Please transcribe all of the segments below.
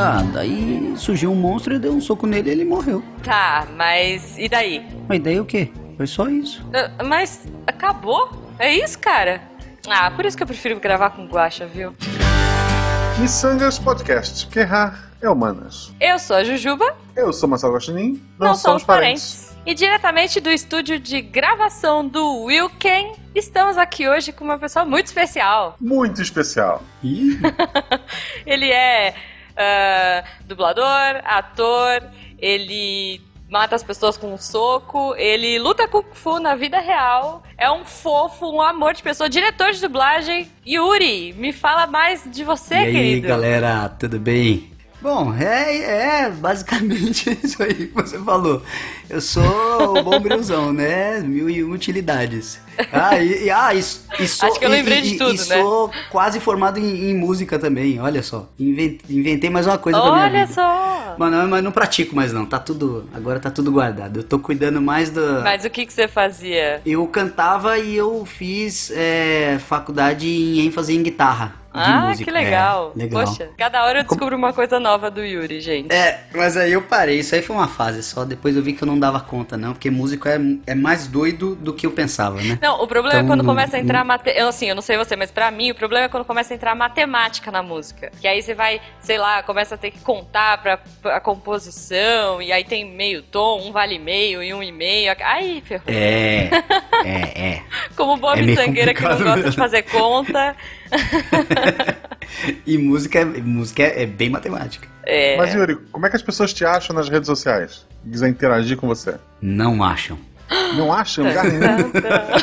Ah, daí surgiu um monstro, eu dei um soco nele e ele morreu. Tá, mas e daí? Mas daí o quê? Foi só isso. Uh, mas acabou? É isso, cara? Ah, por isso que eu prefiro gravar com guacha, viu? Missangas Podcast, que errar é humanas. Eu sou a Jujuba. Eu sou Marcelo Guaxinim. Não, não somos parentes. parentes. E diretamente do estúdio de gravação do Wilken, estamos aqui hoje com uma pessoa muito especial. Muito especial. Ele é uh, dublador, ator, ele mata as pessoas com um soco, ele luta Kung Fu na vida real, é um fofo, um amor de pessoa, diretor de dublagem. Yuri, me fala mais de você, e querido. E aí, galera, tudo bem? Bom, é, é basicamente isso aí que você falou. Eu sou o bombrilzão, né? Mil e utilidades. Ah, e, e, ah, e, e sou, Acho que eu lembrei de tudo, né? sou quase formado em, em, música também, olha só. Inventei, mais uma coisa olha pra minha vida. Olha só! Mas não, mas não pratico mais não, tá tudo, agora tá tudo guardado. Eu tô cuidando mais do... Mas o que que você fazia? Eu cantava e eu fiz é, faculdade em ênfase em guitarra ah, música. que legal. É, legal. Poxa, cada hora eu descubro uma coisa nova do Yuri, gente. É, mas aí eu parei. Isso aí foi uma fase só. Depois eu vi que eu não dava conta, não. Porque músico é, é mais doido do que eu pensava, né? Não, o problema então, é quando não, começa a entrar... Não... Mate... Eu, assim, eu não sei você, mas pra mim o problema é quando começa a entrar matemática na música. Que aí você vai, sei lá, começa a ter que contar pra, pra composição. E aí tem meio tom, um vale meio e um e meio. Aí, ferrou. É, é, é. Como boa é sangueira que não gosta de fazer conta. e música, música é, bem matemática. É. Mas, Yuri, como é que as pessoas te acham nas redes sociais? Quiser interagir com você? Não acham. Não acham?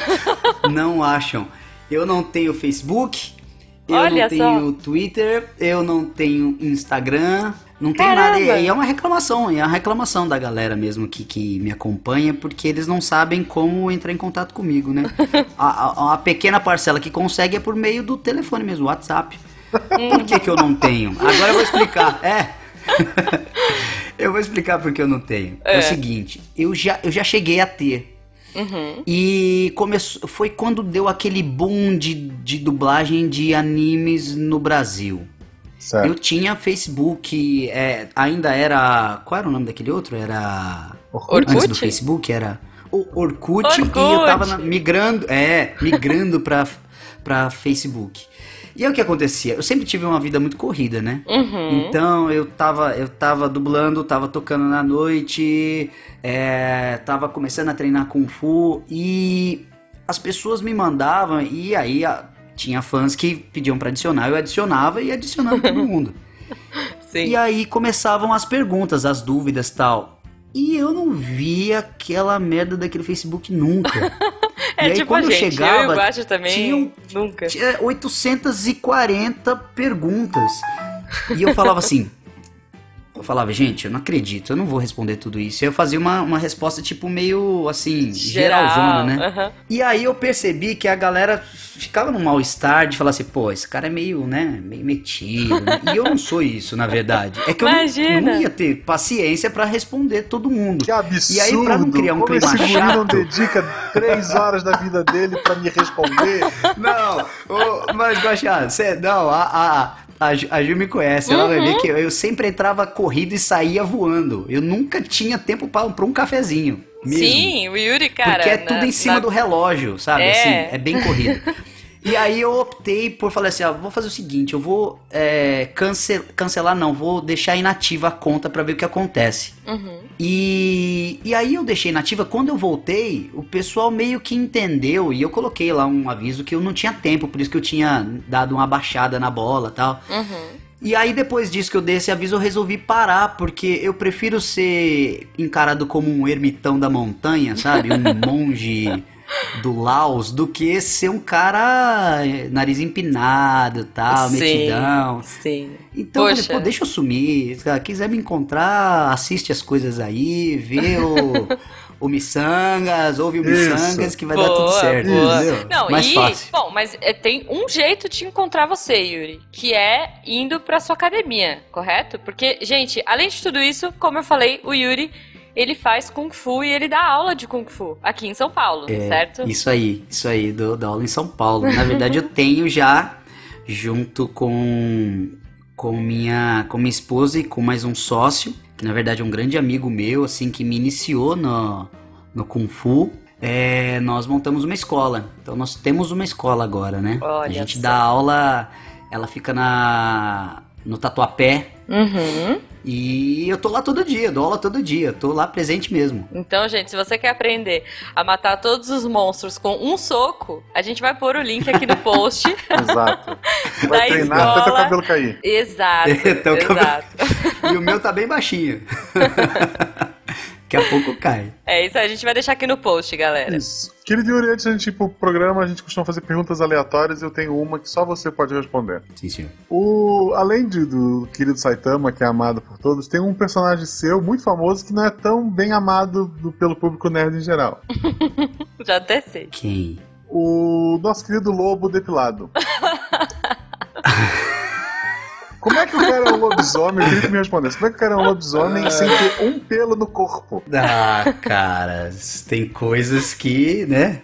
não acham. Eu não tenho Facebook, eu Olha não tenho só. Twitter, eu não tenho Instagram, não tem Caramba. nada. E é uma reclamação, é uma reclamação da galera mesmo que, que me acompanha, porque eles não sabem como entrar em contato comigo, né? a, a, a pequena parcela que consegue é por meio do telefone mesmo, WhatsApp. Por que, que eu não tenho? Agora eu vou explicar. É. eu vou explicar porque eu não tenho. É. é, o seguinte, eu já, eu já cheguei a ter. Uhum. E começou, foi quando deu aquele boom de, de dublagem de animes no Brasil. Certo. Eu tinha Facebook, é, ainda era. Qual era o nome daquele outro? Era. Orkut? Antes do Facebook era. O Orkut, Orkut. e eu tava na, migrando. É, migrando pra, pra Facebook. E aí o que acontecia? Eu sempre tive uma vida muito corrida, né? Uhum. Então eu tava, eu tava dublando, tava tocando na noite, é, tava começando a treinar Kung Fu e as pessoas me mandavam e aí a, tinha fãs que pediam para adicionar, eu adicionava e adicionava todo mundo. Sim. E aí começavam as perguntas, as dúvidas tal. E eu não via aquela merda daquele Facebook nunca. é e aí tipo quando a gente, eu chegava, eu e o também tinham, nunca. Tinha 840 perguntas. E eu falava assim, eu falava, gente, eu não acredito, eu não vou responder tudo isso. E eu fazia uma, uma resposta, tipo, meio assim, Geral, geralzona, né? Uh -huh. E aí eu percebi que a galera ficava num mal-estar de falar assim, pô, esse cara é meio, né, meio metido. Né? E eu não sou isso, na verdade. É que eu não, não, ia ter paciência para responder todo mundo. Que absurdo! E aí, pra não criar um Como clima esse chato... não dedica três horas da vida dele para me responder? Não, oh, mas, Guaxá, você, não, a, a a, a Ju me conhece, ela vai ver uhum. que eu, eu, sempre entrava corrido e saía voando. Eu nunca tinha tempo para um cafezinho. Mesmo. Sim, o Yuri, cara. Porque é tudo na, em cima na... do relógio, sabe? É. Assim, é bem corrido. E aí eu optei por falar assim, ó, vou fazer o seguinte, eu vou é, cancel, cancelar não, vou deixar inativa a conta para ver o que acontece. Uhum. E, e aí eu deixei inativa, quando eu voltei, o pessoal meio que entendeu, e eu coloquei lá um aviso que eu não tinha tempo, por isso que eu tinha dado uma baixada na bola tal. Uhum. E aí, depois disso que eu dei esse aviso, eu resolvi parar, porque eu prefiro ser encarado como um ermitão da montanha, sabe? Um monge do Laos do que ser um cara eh, nariz empinado, tal, sim, metidão. Sim. Então Poxa. eu falei, pô, deixa eu sumir. Se quiser me encontrar, assiste as coisas aí, vê o. o Missangas, ouve o Missangas que vai boa, dar tudo certo. Boa. Entendeu? Não, Mais e, fácil. bom, mas é, tem um jeito de encontrar você, Yuri, que é indo pra sua academia, correto? Porque, gente, além de tudo isso, como eu falei, o Yuri ele faz Kung Fu e ele dá aula de Kung Fu aqui em São Paulo, é, certo? Isso aí, isso aí, dou, dou aula em São Paulo. Na verdade, eu tenho já junto com com minha com minha esposa e com mais um sócio, que na verdade é um grande amigo meu, assim, que me iniciou no, no Kung Fu. É, nós montamos uma escola. Então nós temos uma escola agora, né? Olha a gente dá aula, ela fica na no Tatuapé. Uhum. E eu tô lá todo dia, dou aula todo dia, tô lá presente mesmo. Então, gente, se você quer aprender a matar todos os monstros com um soco, a gente vai pôr o link aqui no post. Exato. Vai treinar escola. até o cabelo cair. Exato. exato. Cabelo... E o meu tá bem baixinho. Daqui a pouco cai. É isso aí, a gente vai deixar aqui no post, galera. Isso. Querido Yuri, antes de a gente ir pro programa, a gente costuma fazer perguntas aleatórias e eu tenho uma que só você pode responder. Sim, senhor. O, além de, do querido Saitama, que é amado por todos, tem um personagem seu muito famoso que não é tão bem amado do, pelo público nerd em geral. Já até sei. Quem? O nosso querido Lobo Depilado. Como é que o cara é um lobisomem? Eu queria que me respondesse. Como é que o cara é um lobisomem sem ter um pelo no corpo? Ah, cara, tem coisas que, né?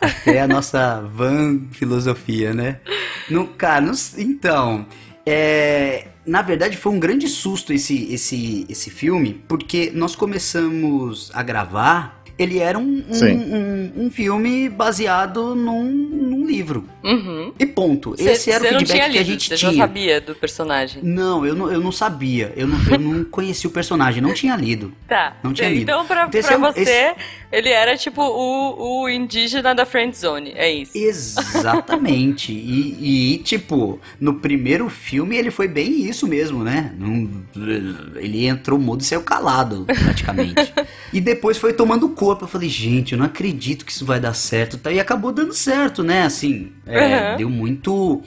Até a nossa van filosofia, né? No, cara, no, então, é, na verdade foi um grande susto esse, esse, esse filme, porque nós começamos a gravar ele era um, um, um, um filme baseado num, num livro. Uhum. E ponto. Cê, Esse era o feedback que a gente você tinha. Você já sabia do personagem? Não, eu não, eu não sabia. Eu não, eu não conhecia o personagem, não tinha lido. Tá. Não tinha lido. Então, pra, então, pra você, esse... ele era tipo o, o indígena da Friend Zone, é isso? Exatamente. e, e, tipo, no primeiro filme ele foi bem isso mesmo, né? ele entrou mudo e saiu calado, praticamente. e depois foi tomando conta corpo. Eu falei, gente, eu não acredito que isso vai dar certo. Tá? E acabou dando certo, né? Assim, é, uhum. deu muito.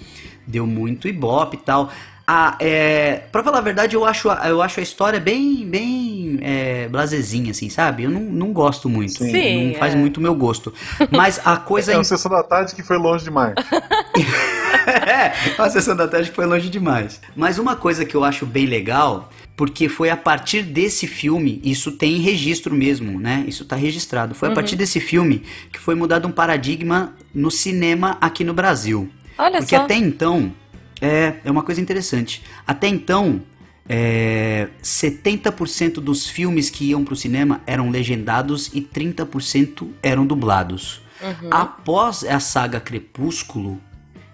Deu muito ibope e tal. Ah, é, pra falar a verdade, eu acho, eu acho a história bem, bem é, blazezinha, assim, sabe? Eu não, não gosto muito. Sim, não faz é. muito meu gosto. Mas a coisa. É uma sessão da tarde que foi longe demais. é, uma sessão da tarde que foi longe demais. Mas uma coisa que eu acho bem legal porque foi a partir desse filme, isso tem registro mesmo, né? Isso está registrado. Foi uhum. a partir desse filme que foi mudado um paradigma no cinema aqui no Brasil. Olha porque só. até então, é, é uma coisa interessante. Até então, é, 70% dos filmes que iam para o cinema eram legendados e 30% eram dublados. Uhum. Após a saga Crepúsculo,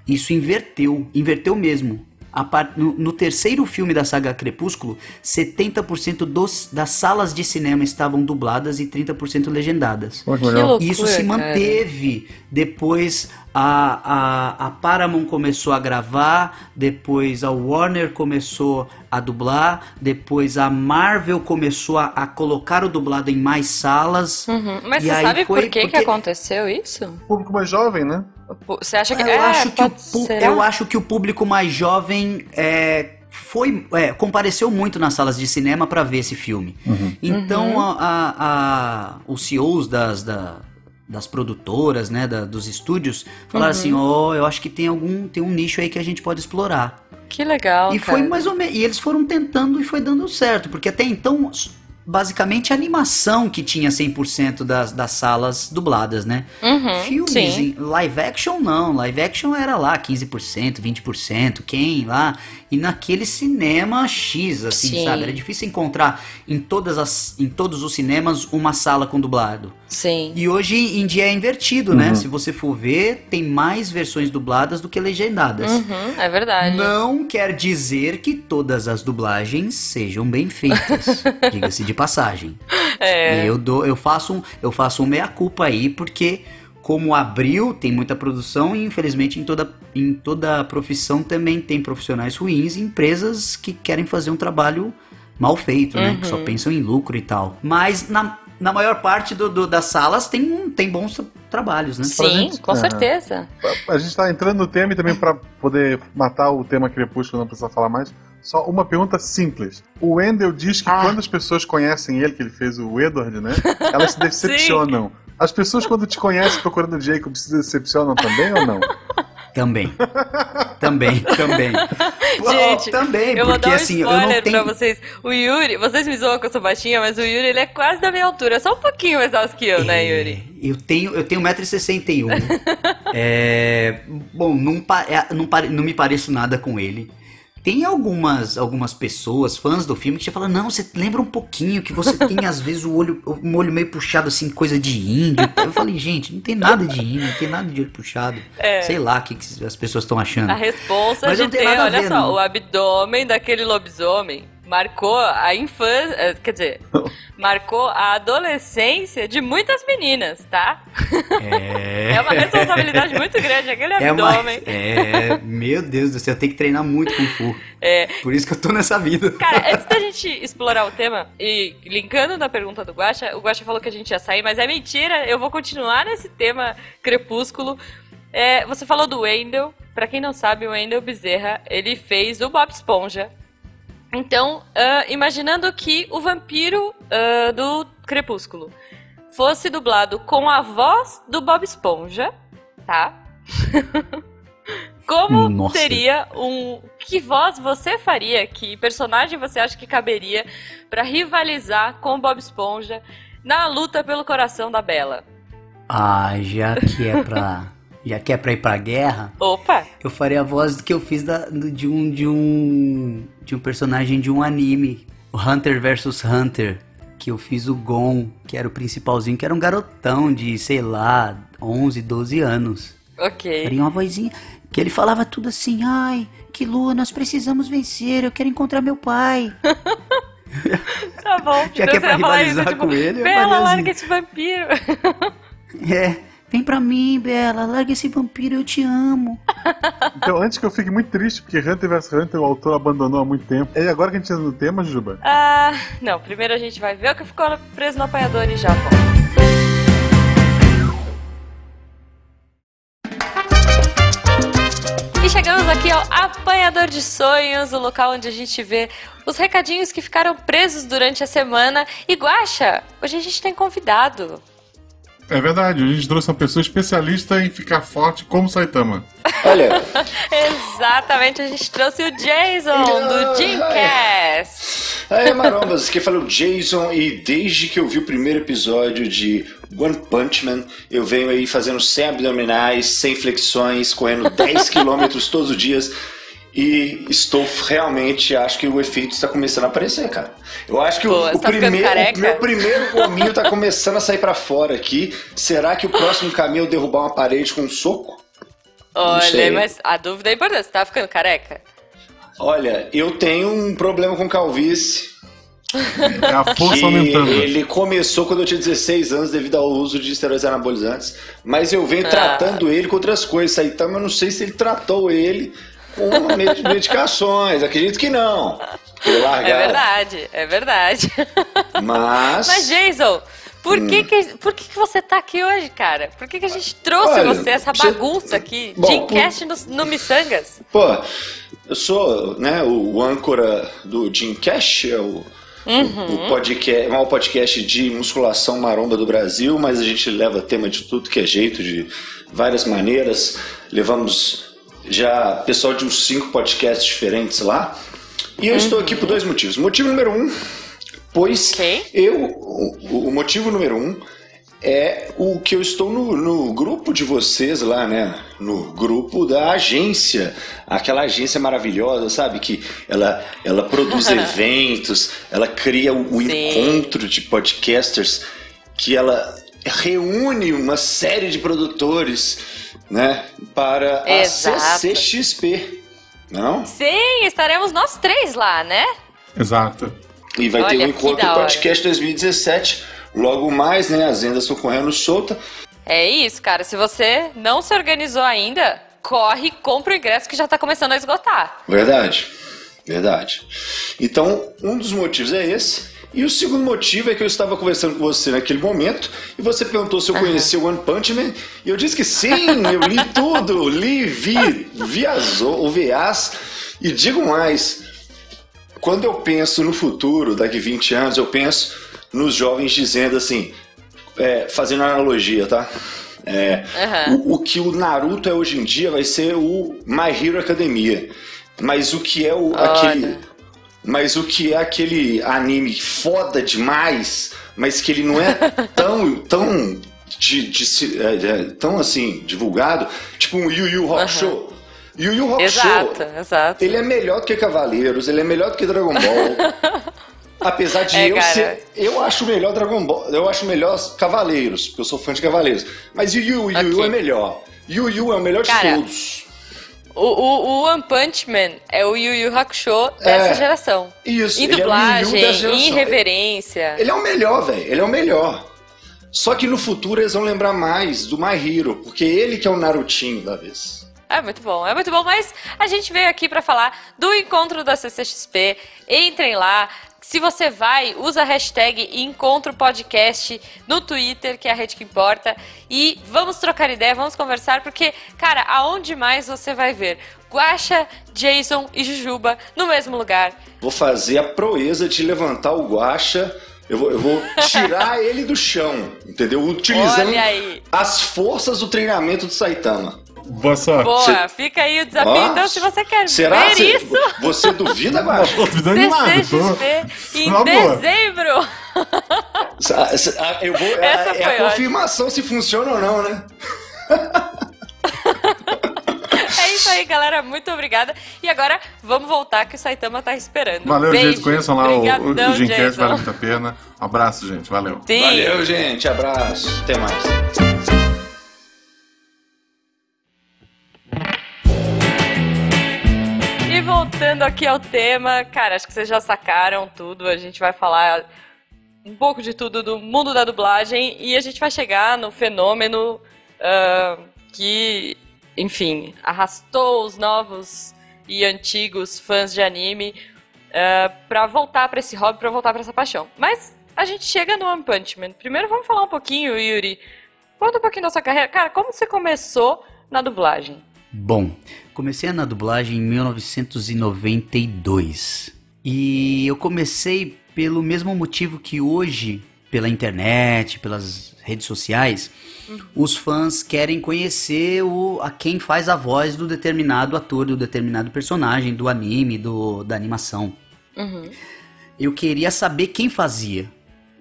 isso inverteu, inverteu mesmo part... no, no, terceiro filme da saga Crepúsculo, 70% dos, das salas de cinema estavam dubladas e 30% legendadas. Loucura, Isso se manteve. Cara. Depois a, a, a Paramount começou a gravar, depois a Warner começou a dublar, depois a Marvel começou a, a colocar o dublado em mais salas. Uhum. Mas você sabe por que, porque... que aconteceu isso? O público mais jovem, né? Você acha que eu é, acho que o, eu acho que o público mais jovem é, foi é, compareceu muito nas salas de cinema para ver esse filme. Uhum. Então uhum. A, a, a, os CEOs das, da, das produtoras, né, da, dos estúdios, falaram uhum. assim, ó, oh, eu acho que tem algum tem um nicho aí que a gente pode explorar. Que legal. E cara. foi mais ou menos, e eles foram tentando e foi dando certo, porque até então basicamente animação que tinha 100% das, das salas dubladas, né? Uhum, Filmes sim. live action não, live action era lá 15%, 20%, quem lá? E naquele cinema X, assim, sim. sabe? Era difícil encontrar em todas as em todos os cinemas uma sala com dublado. Sim. E hoje em dia é invertido, né? uhum. né? Se você for ver, tem mais versões dubladas do que legendadas. Uhum, é verdade. Não quer dizer que todas as dublagens sejam bem feitas. Diga-se de passagem. É. Eu dou, eu faço um, eu faço um meia culpa aí porque como abril tem muita produção e infelizmente em toda, em toda profissão também tem profissionais ruins e empresas que querem fazer um trabalho mal feito, né? Que só uhum. pensam em lucro e tal. Mas na, na maior parte do, do, das salas tem, tem bons trabalhos, né? Sim, gente, com certeza. A gente está entrando no tema e também para poder matar o tema Crepúsculo, não precisa falar mais. Só uma pergunta simples. O Wendell diz que ah. quando as pessoas conhecem ele, que ele fez o Edward, né? Elas se decepcionam. As pessoas, quando te conhecem procurando o Jacob, se decepcionam também ou não? Também. Também, também. Gente, também, eu porque vou dar um assim, não tenho... pra vocês. O Yuri, vocês me zoam que eu sou baixinha, mas o Yuri, ele é quase da minha altura. Só um pouquinho mais alto que eu, né, é, né, Yuri? Eu tenho, eu tenho 1,61m. é, bom, não, é, não, não me pareço nada com ele. Tem algumas, algumas pessoas, fãs do filme, que já falam, não, você lembra um pouquinho que você tem, às vezes, o olho, o olho meio puxado, assim, coisa de índio. Eu falei, gente, não tem nada de índio, não tem nada de olho puxado. É. Sei lá o que, que as pessoas estão achando. A resposta Mas de ter, olha ver, só, não. o abdômen daquele lobisomem marcou a infância, eh, quer dizer, marcou a adolescência de muitas meninas, tá? É, é uma responsabilidade muito grande aquele é abdômen. Uma... É, meu Deus do céu, eu tenho que treinar muito com Fu. É. Por isso que eu tô nessa vida. Cara, antes da gente explorar o tema, e linkando na pergunta do Guacha, o Guacha falou que a gente ia sair, mas é mentira, eu vou continuar nesse tema crepúsculo. É, você falou do Wendell. Pra quem não sabe, o Wendell Bezerra, ele fez o Bob Esponja então, uh, imaginando que o vampiro uh, do Crepúsculo fosse dublado com a voz do Bob Esponja, tá? Como Nossa. seria um. Que voz você faria? Que personagem você acha que caberia para rivalizar com o Bob Esponja na luta pelo coração da Bela? Ah, já que é pra já que é pra ir pra guerra. Opa! Eu faria a voz que eu fiz da, de um de um de um personagem de um anime, o Hunter vs Hunter, que eu fiz o Gon, que era o principalzinho, que era um garotão de, sei lá, 11, 12 anos. Ok. Faria uma vozinha que ele falava tudo assim: "Ai, que lua, nós precisamos vencer, eu quero encontrar meu pai". tá bom. Já que é pra rivalizar isso, tipo, com ele, Bela, larga esse vampiro. é. Vem pra mim, Bela, larga esse vampiro, eu te amo. Então, antes que eu fique muito triste, porque Hunter vs Hunter o autor abandonou há muito tempo. É agora que a gente entra no tema, Juba? Ah, não. Primeiro a gente vai ver o que ficou preso no apanhador e já volta. E chegamos aqui ao Apanhador de Sonhos, o local onde a gente vê os recadinhos que ficaram presos durante a semana. E Guaxa, hoje a gente tem convidado. É verdade, a gente trouxe uma pessoa especialista em ficar forte como Saitama. Olha. Exatamente, a gente trouxe o Jason do Jimcast. Aí, marombas, aqui fala o Jason e desde que eu vi o primeiro episódio de One Punch Man, eu venho aí fazendo 100 abdominais, 100 flexões, correndo 10 quilômetros todos os dias e estou realmente, acho que o efeito está começando a aparecer, cara. Eu acho que Pô, o, o tá primeiro, o meu primeiro gominho está começando a sair para fora aqui. Será que o próximo caminho é derrubar uma parede com um soco? Olha, mas a dúvida é importante. Você tá ficando careca? Olha, eu tenho um problema com calvície. É a força aumentando. Ele começou quando eu tinha 16 anos devido ao uso de esteroides anabolizantes, mas eu venho ah. tratando ele com outras coisas. Então eu não sei se ele tratou ele com medicações. Acredito que não. É verdade, é verdade. Mas. Mas, Jason, por, hum. que, que, por que, que você tá aqui hoje, cara? Por que, que a gente trouxe Olha, você, essa bagunça você... aqui? Bom, Jimcast por... no, no Missangas? Pô, eu sou né, o âncora do Jimcast, é o. Uhum. O podcast, um podcast de musculação maromba do Brasil, mas a gente leva tema de tudo que é jeito, de várias maneiras. Levamos já pessoal de uns cinco podcasts diferentes lá. E eu uhum. estou aqui por dois motivos. Motivo número um, pois okay. eu. O, o, motivo número um é o que eu estou no, no, grupo de vocês lá, né? No grupo da agência. Aquela agência maravilhosa, sabe? Que ela, ela produz eventos, ela cria o, o encontro de podcasters, que ela reúne uma série de produtores né, para Exato. a CCXP, não? Sim, estaremos nós três lá, né? Exato. E vai Olha, ter um encontro podcast 2017, logo mais, né, as vendas estão correndo solta. É isso, cara, se você não se organizou ainda, corre, compra o ingresso que já está começando a esgotar. Verdade, verdade. Então, um dos motivos é esse. E o segundo motivo é que eu estava conversando com você naquele momento e você perguntou se eu conhecia o One Punch Man e eu disse que sim, eu li tudo, li, vi, vi as, o VAs e digo mais, quando eu penso no futuro, daqui 20 anos, eu penso nos jovens dizendo assim, é, fazendo analogia, tá? É, uhum. o, o, que o Naruto é hoje em dia vai ser o My Hero Academia. Mas o que é o, aquele. Mas o que é aquele anime foda demais, mas que ele não é tão. tão de, de, é, é, tão assim, divulgado, tipo um Yu Yu Hakusho. Uhum. Yu Yu Hakusho, exato, exato. ele é melhor do que Cavaleiros, ele é melhor do que Dragon Ball. Apesar de é, eu cara. ser. Eu acho melhor Dragon Ball. Eu acho melhor Cavaleiros, porque eu sou fã de Cavaleiros. Mas Yu Yu, Yu, Yu é melhor. Yu Yu é o melhor cara, de todos. O, o, o, One Punch Man é o Yu Yu Hakusho dessa é, geração. Isso. Em dublagem, é em reverência. Ele é o melhor, velho. Ele é o melhor. Só que no futuro eles vão lembrar mais do My Hero, porque ele que é o Narutinho da vez. É muito bom, é muito bom, mas a gente veio aqui para falar do encontro da CCXP. Entrem lá, se você vai, usa a hashtag Encontro Podcast no Twitter, que é a rede que importa. E vamos trocar ideia, vamos conversar, porque, cara, aonde mais você vai ver? Guaxa, Jason e Jujuba no mesmo lugar. Vou fazer a proeza de levantar o Guaxa. Eu vou, eu vou tirar ele do chão, entendeu? Utilizando as forças do treinamento do Saitama. Boa sorte. Boa, fica aí o desafio. Nossa. Então, se você quer Será ver isso... Você duvida, Guaxa? Tô duvidando nada. Em dezembro. Eu vou, é, é a confirmação se funciona ou não, né? É isso aí, galera. Muito obrigada. E agora, vamos voltar que o Saitama tá esperando. Valeu, Beijo. gente. Conheçam lá Obrigadão, o, o Gincast, vale muito a pena. Um abraço, gente. Valeu. Sim. Valeu, gente. Abraço. Até mais. Voltando aqui ao tema, cara, acho que vocês já sacaram tudo. A gente vai falar um pouco de tudo do mundo da dublagem e a gente vai chegar no fenômeno uh, que, enfim, arrastou os novos e antigos fãs de anime uh, para voltar para esse hobby, para voltar para essa paixão. Mas a gente chega no One Punch Man. Primeiro vamos falar um pouquinho, Yuri. Conta um pouquinho da sua carreira. Cara, como você começou na dublagem? Bom, comecei na dublagem em 1992. E eu comecei pelo mesmo motivo que hoje, pela internet, pelas redes sociais, uhum. os fãs querem conhecer o, a quem faz a voz do determinado ator, do determinado personagem, do anime, do, da animação. Uhum. Eu queria saber quem fazia.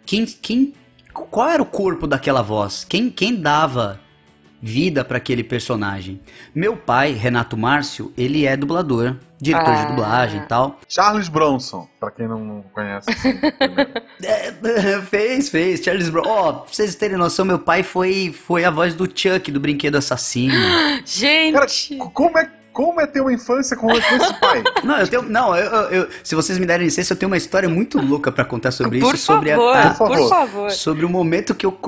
Quem, quem, qual era o corpo daquela voz? Quem, quem dava vida para aquele personagem. Meu pai, Renato Márcio, ele é dublador, diretor ah. de dublagem e tal. Charles Bronson, para quem não conhece. Assim, é, fez, fez. Charles Bronson. Ó, oh, pra vocês terem noção, meu pai foi, foi a voz do Chuck do Brinquedo Assassino. Gente! Cara, como é como é ter uma infância com, esse pai? Não, eu tenho. Não, eu, eu, se vocês me derem licença, eu tenho uma história muito louca para contar sobre por isso. Favor, sobre a, a, por favor. Sobre o momento que eu.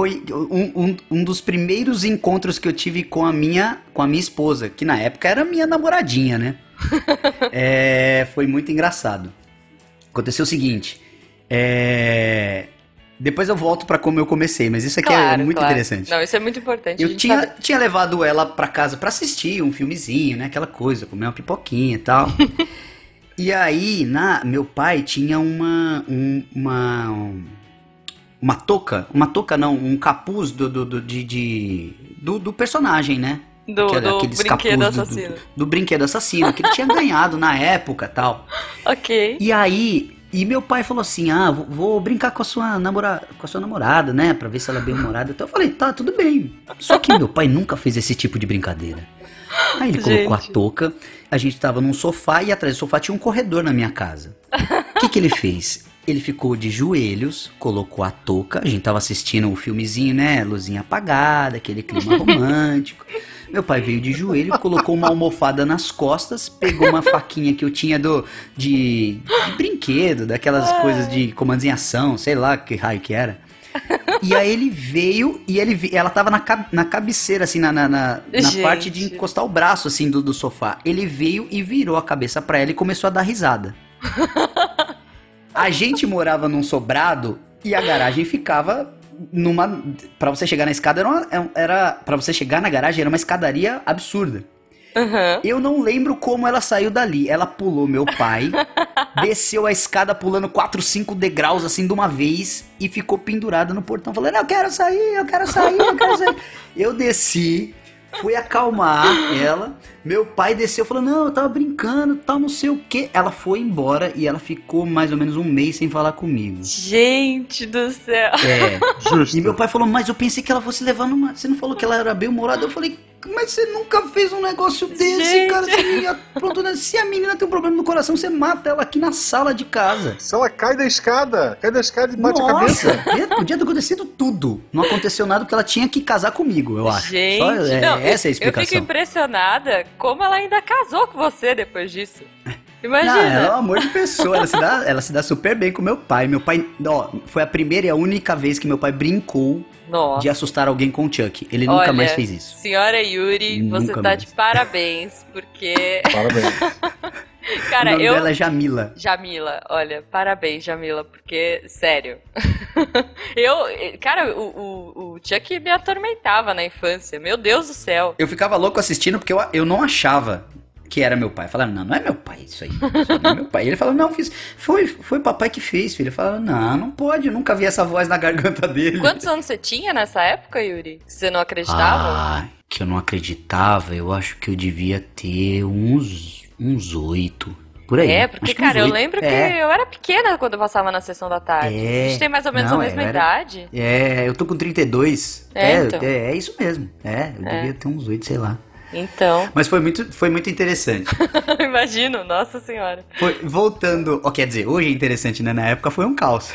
Um, um, um dos primeiros encontros que eu tive com a minha, com a minha esposa, que na época era minha namoradinha, né? é, foi muito engraçado. Aconteceu o seguinte. É, depois eu volto para como eu comecei, mas isso aqui é claro, é muito claro. interessante. Não, isso é muito importante. Eu tinha, tinha levado ela para casa para assistir um filmezinho, né? Aquela coisa, comer uma pipoquinha e tal. e aí, na, meu pai tinha uma. Um, uma. Uma touca. Uma touca não, um capuz do, do, do de, de do, do, personagem, né? Do, do brinquedo assassino. Do, do, brinquedo assassino, que ele tinha ganhado na época tal. Ok. E aí, e meu pai falou assim: "Ah, vou brincar com a sua namorada, com a sua namorada, né, para ver se ela é bem humorada". Então eu falei: "Tá, tudo bem". Só que meu pai nunca fez esse tipo de brincadeira. Aí ele gente. colocou a touca, a gente tava num sofá e atrás do sofá tinha um corredor na minha casa. O que que ele fez? Ele ficou de joelhos, colocou a touca, a gente tava assistindo o um filmezinho, né, luzinha apagada, aquele clima romântico. Meu pai veio de joelho, colocou uma almofada nas costas, pegou uma faquinha que eu tinha do de, de brinquedo, daquelas coisas de comandos em ação, sei lá que raio que era. E aí ele veio e ele ela tava na, na cabeceira, assim, na, na, na, na parte de encostar o braço, assim, do, do sofá. Ele veio e virou a cabeça para ela e começou a dar risada. A gente morava num sobrado e a garagem ficava numa para você chegar na escada era, uma, é era para você chegar na garagem era uma escadaria absurda. Uhum. Eu não lembro como ela saiu dali. Ela pulou meu pai, desceu a escada pulando 4, 5 degraus assim de uma vez e ficou pendurada no portão, falando: Eu quero sair, eu quero sair, eu quero sair. eu desci, fui acalmar ela. Meu pai desceu e falou: Não, eu tava brincando, tal, não sei o que. Ela foi embora e ela ficou mais ou menos um mês sem falar comigo. Gente do céu. É, justo. E meu pai falou: Mas eu pensei que ela fosse levar numa. Você não falou que ela era bem humorada? Eu falei: mas você nunca fez um negócio desse, Gente. cara. Você pronto, né? Se a menina tem um problema no coração, você mata ela aqui na sala de casa. Se ela cai da escada, cai da escada e bate Nossa, a cabeça. Podia ter acontecido tudo. Não aconteceu nada porque ela tinha que casar comigo, eu acho. Gente, Só, é, não, essa é a explicação. Eu fico impressionada como ela ainda casou com você depois disso. Imagina. Não, ela é um amor de pessoa. Ela se, dá, ela se dá super bem com meu pai. Meu pai, ó, foi a primeira e a única vez que meu pai brincou nossa. de assustar alguém com o Chuck. Ele Olha, nunca mais fez isso. Senhora Yuri, nunca você tá mais. de parabéns, porque. Parabéns. Cara, o nome eu... dela é Jamila. Jamila, olha, parabéns, Jamila, porque, sério. eu, cara, o, o, o Chuck me atormentava na infância, meu Deus do céu. Eu ficava louco assistindo porque eu, eu não achava que era meu pai. Falaram, não, não é meu pai isso aí. Isso não é meu pai. Ele falou, não, fiz. Foi, foi papai que fez, filho. Ele falou, não, não pode, eu nunca vi essa voz na garganta dele. Quantos anos você tinha nessa época, Yuri? Você não acreditava? Ah, que eu não acreditava, eu acho que eu devia ter uns uns oito. Por aí. É, porque, cara, eu lembro é. que eu era pequena quando eu passava na sessão da tarde. É. A gente tem mais ou menos não, a mesma era... idade. É, eu tô com 32. É, é, então. é, é isso mesmo. É, eu é. devia ter uns oito, sei lá. Então. Mas foi muito, foi muito interessante. Imagino, nossa senhora. Foi, voltando, ó, quer dizer, hoje é interessante, né? Na época foi um caos.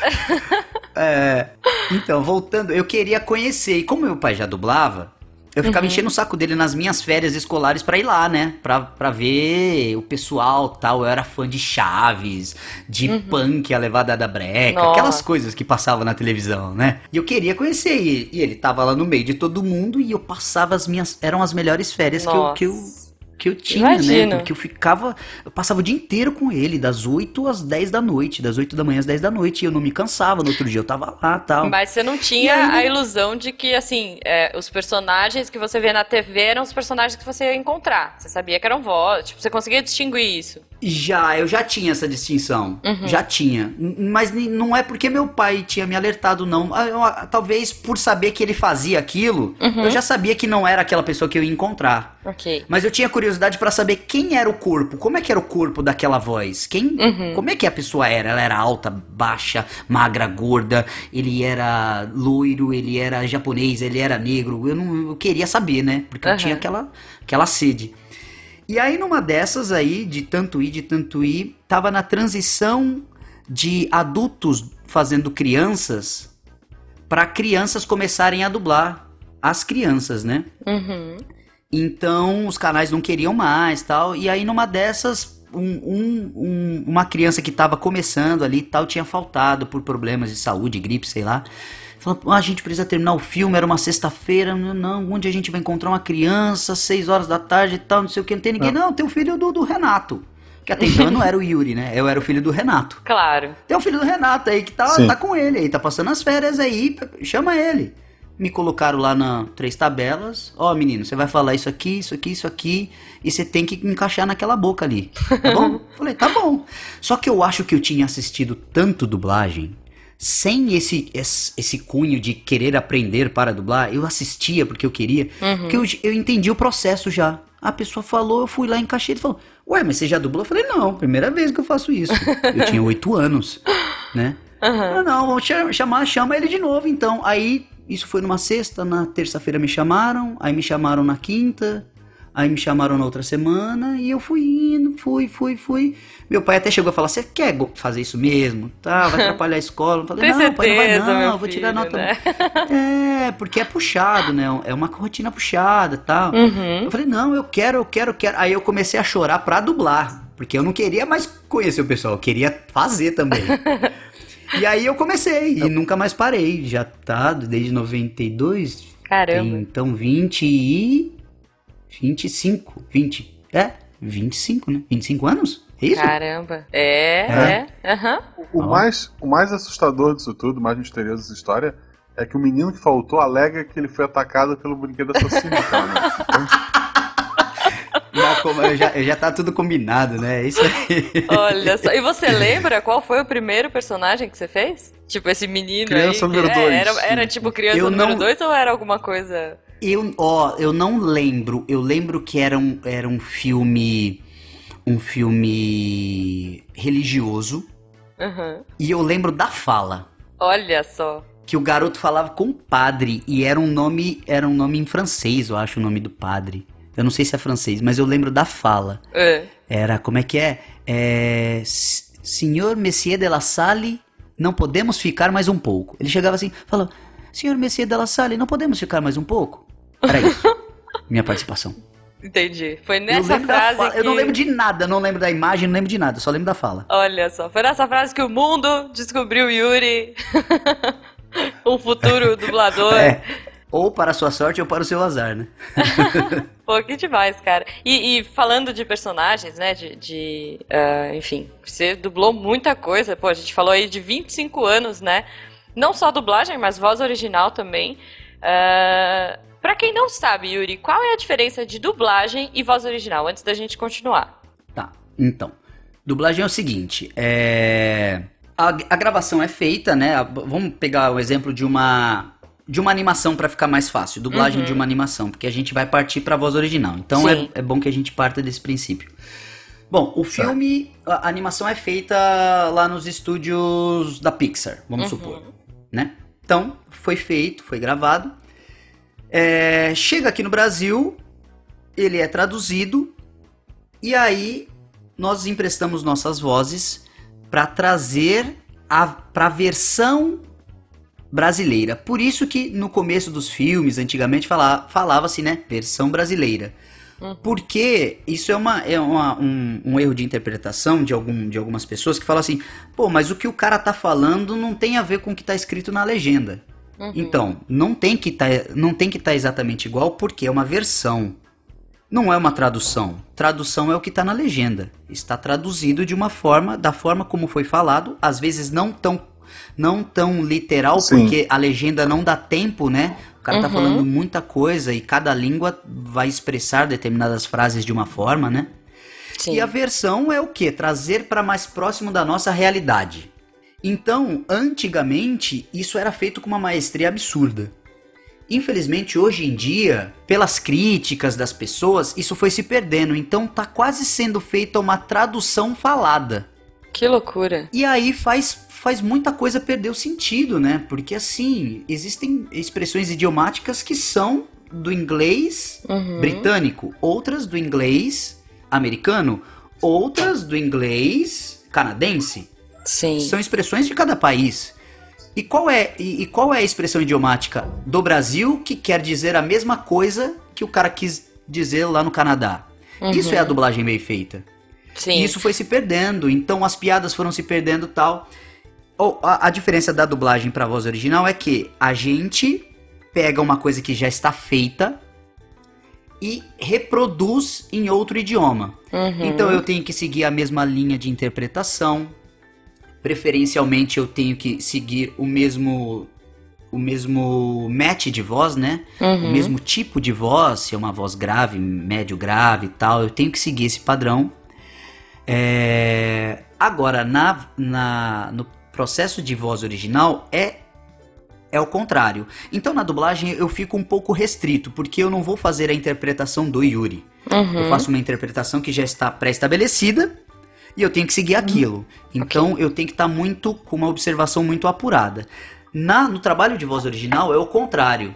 é, então, voltando, eu queria conhecer. E como meu pai já dublava, eu ficava uhum. enchendo o saco dele nas minhas férias escolares para ir lá, né? Pra, pra ver o pessoal tal. Eu era fã de Chaves, de uhum. Punk, a levada da breca, Nossa. aquelas coisas que passavam na televisão, né? E eu queria conhecer ele. E ele tava lá no meio de todo mundo e eu passava as minhas. Eram as melhores férias que eu, que eu que eu tinha, né? Imagino. né? Porque eu ficava. Eu passava o dia inteiro com ele, das 8 às 10 da noite, das 8 da manhã às 10 da noite, e eu não me cansava. No outro dia eu tava lá tal. Mas você não tinha aí, a ilusão de que, assim, é, os personagens que você vê na TV eram os personagens que você ia encontrar. Você sabia que eram vozes, tipo, você conseguia distinguir isso. Já, eu já tinha essa distinção. Uhum. Já tinha. Mas não é porque meu pai tinha me alertado, não. Ah, talvez por saber que ele fazia aquilo, uhum. eu já sabia que não era aquela pessoa que eu ia encontrar. Ok. Mas eu tinha curiosidade para saber quem era o corpo, como é que era o corpo daquela voz. Quem, uhum. Como é que a pessoa era? Ela era alta, baixa, magra, gorda, ele era loiro, ele era japonês, ele era negro. Eu não eu queria saber, né? Porque eu tinha aquela, aquela sede. E aí, numa dessas aí, de tanto ir, de tanto ir, tava na transição de adultos fazendo crianças para crianças começarem a dublar as crianças, né? Uhum. Então os canais não queriam mais tal. E aí, numa dessas, um, um, um, uma criança que estava começando ali tal tinha faltado por problemas de saúde, gripe, sei lá. Falando, ah, a gente precisa terminar o filme, era uma sexta-feira, não, onde a gente vai encontrar uma criança, seis horas da tarde e tal, não sei o que, não tem ninguém. Não, não tem o filho do, do Renato. Que até então não era o Yuri, né? Eu era o filho do Renato. Claro. Tem o filho do Renato aí que tá, tá com ele aí, tá passando as férias aí, chama ele. Me colocaram lá na três tabelas. Ó, oh, menino, você vai falar isso aqui, isso aqui, isso aqui, e você tem que encaixar naquela boca ali. Tá bom? Falei, tá bom. Só que eu acho que eu tinha assistido tanto dublagem sem esse, esse, esse cunho de querer aprender para dublar, eu assistia porque eu queria, uhum. que eu, eu entendi o processo já. A pessoa falou, eu fui lá, encaixei, ele falou, ué, mas você já dublou? Eu falei, não, primeira vez que eu faço isso. eu tinha oito anos, né? Uhum. Não, não, vou chamar, chama ele de novo, então. Aí, isso foi numa sexta, na terça-feira me chamaram, aí me chamaram na quinta, Aí me chamaram na outra semana e eu fui indo, fui, fui, fui. Meu pai até chegou a falar: Você quer fazer isso mesmo? Tá, vai atrapalhar a escola. Eu falei: Não, certeza, pai, não vai não, eu vou filho, tirar nota. Né? É, porque é puxado, né? É uma rotina puxada tal. Uhum. Eu falei: Não, eu quero, eu quero, eu quero. Aí eu comecei a chorar pra dublar, porque eu não queria mais conhecer o pessoal, eu queria fazer também. e aí eu comecei e nunca mais parei. Já tá desde 92. Caramba. então 20 e 25, 20. É, 25, né? 25 anos? É isso? Caramba. É, é. Uhum. O, o mais, o mais assustador disso tudo, o mais misterioso dessa história, é que o menino que faltou alega que ele foi atacado pelo brinquedo assassino, cara. Né? já, já, já tá tudo combinado, né? É isso aí. Olha só. E você lembra qual foi o primeiro personagem que você fez? Tipo, esse menino criança aí. Número é, dois. Era, era tipo criança eu número 2 ou era alguma coisa. Eu, ó, eu não lembro. Eu lembro que era um, era um filme. Um filme religioso. Uhum. E eu lembro da fala. Olha só. Que o garoto falava com o padre e era um nome, era um nome em francês, eu acho o nome do padre. Eu não sei se é francês, mas eu lembro da fala. É. Era, como é que é? é Senhor Messier de la Salle, não podemos ficar mais um pouco. Ele chegava assim, falou: Senhor Messier de la Salle, não podemos ficar mais um pouco? Era isso. minha participação. Entendi. Foi nessa frase. Que... Eu não lembro de nada, não lembro da imagem, não lembro de nada, só lembro da fala. Olha só, foi nessa frase que o mundo descobriu Yuri. um futuro dublador. É. Ou para a sua sorte ou para o seu azar, né? Pô, que demais, cara. E, e falando de personagens, né? De. de uh, enfim, você dublou muita coisa. Pô, a gente falou aí de 25 anos, né? Não só dublagem, mas voz original também. Uh, para quem não sabe, Yuri, qual é a diferença de dublagem e voz original? Antes da gente continuar. Tá, então. Dublagem é o seguinte: é. A, a gravação é feita, né? Vamos pegar o exemplo de uma de uma animação para ficar mais fácil, dublagem uhum. de uma animação, porque a gente vai partir para a voz original. Então é, é, bom que a gente parta desse princípio. Bom, o filme, a animação é feita lá nos estúdios da Pixar, vamos uhum. supor, né? Então, foi feito, foi gravado. É, chega aqui no Brasil, ele é traduzido e aí nós emprestamos nossas vozes para trazer a para a versão brasileira. Por isso que no começo dos filmes, antigamente falava, falava-se, né, versão brasileira. Uhum. Porque isso é, uma, é uma, um, um, erro de interpretação de, algum, de algumas pessoas que falam assim, pô, mas o que o cara tá falando não tem a ver com o que tá escrito na legenda. Uhum. Então, não tem que tá, não tem que estar tá exatamente igual porque é uma versão. Não é uma tradução. Tradução é o que está na legenda. Está traduzido de uma forma, da forma como foi falado, às vezes não tão não tão literal, Sim. porque a legenda não dá tempo, né? O cara tá uhum. tá falando muita coisa e cada língua vai expressar determinadas frases de uma forma, né? Sim. E a versão é o que? Trazer para mais próximo da nossa realidade. Então, antigamente, isso era feito com uma maestria absurda. Infelizmente, hoje em dia, pelas críticas das pessoas, isso foi se perdendo. Então, tá quase sendo feita uma tradução falada. Que loucura. E aí faz faz muita coisa perder o sentido, né? Porque assim, existem expressões idiomáticas que são do inglês uhum. britânico, outras do inglês americano, outras do inglês canadense. Sim. São expressões de cada país. E qual é e, e qual é a expressão idiomática do Brasil que quer dizer a mesma coisa que o cara quis dizer lá no Canadá? Uhum. Isso é a dublagem bem feita. Sim. E isso foi se perdendo, então as piadas foram se perdendo tal a, a diferença da dublagem para voz original é que a gente pega uma coisa que já está feita e reproduz em outro idioma. Uhum. Então eu tenho que seguir a mesma linha de interpretação. Preferencialmente eu tenho que seguir o mesmo o mesmo match de voz, né? Uhum. O mesmo tipo de voz, se é uma voz grave, médio grave e tal, eu tenho que seguir esse padrão. É... Agora, na, na, no processo de voz original é é o contrário. Então na dublagem eu fico um pouco restrito, porque eu não vou fazer a interpretação do Yuri. Uhum. Eu faço uma interpretação que já está pré-estabelecida e eu tenho que seguir aquilo. Então okay. eu tenho que estar muito com uma observação muito apurada. Na, no trabalho de voz original é o contrário.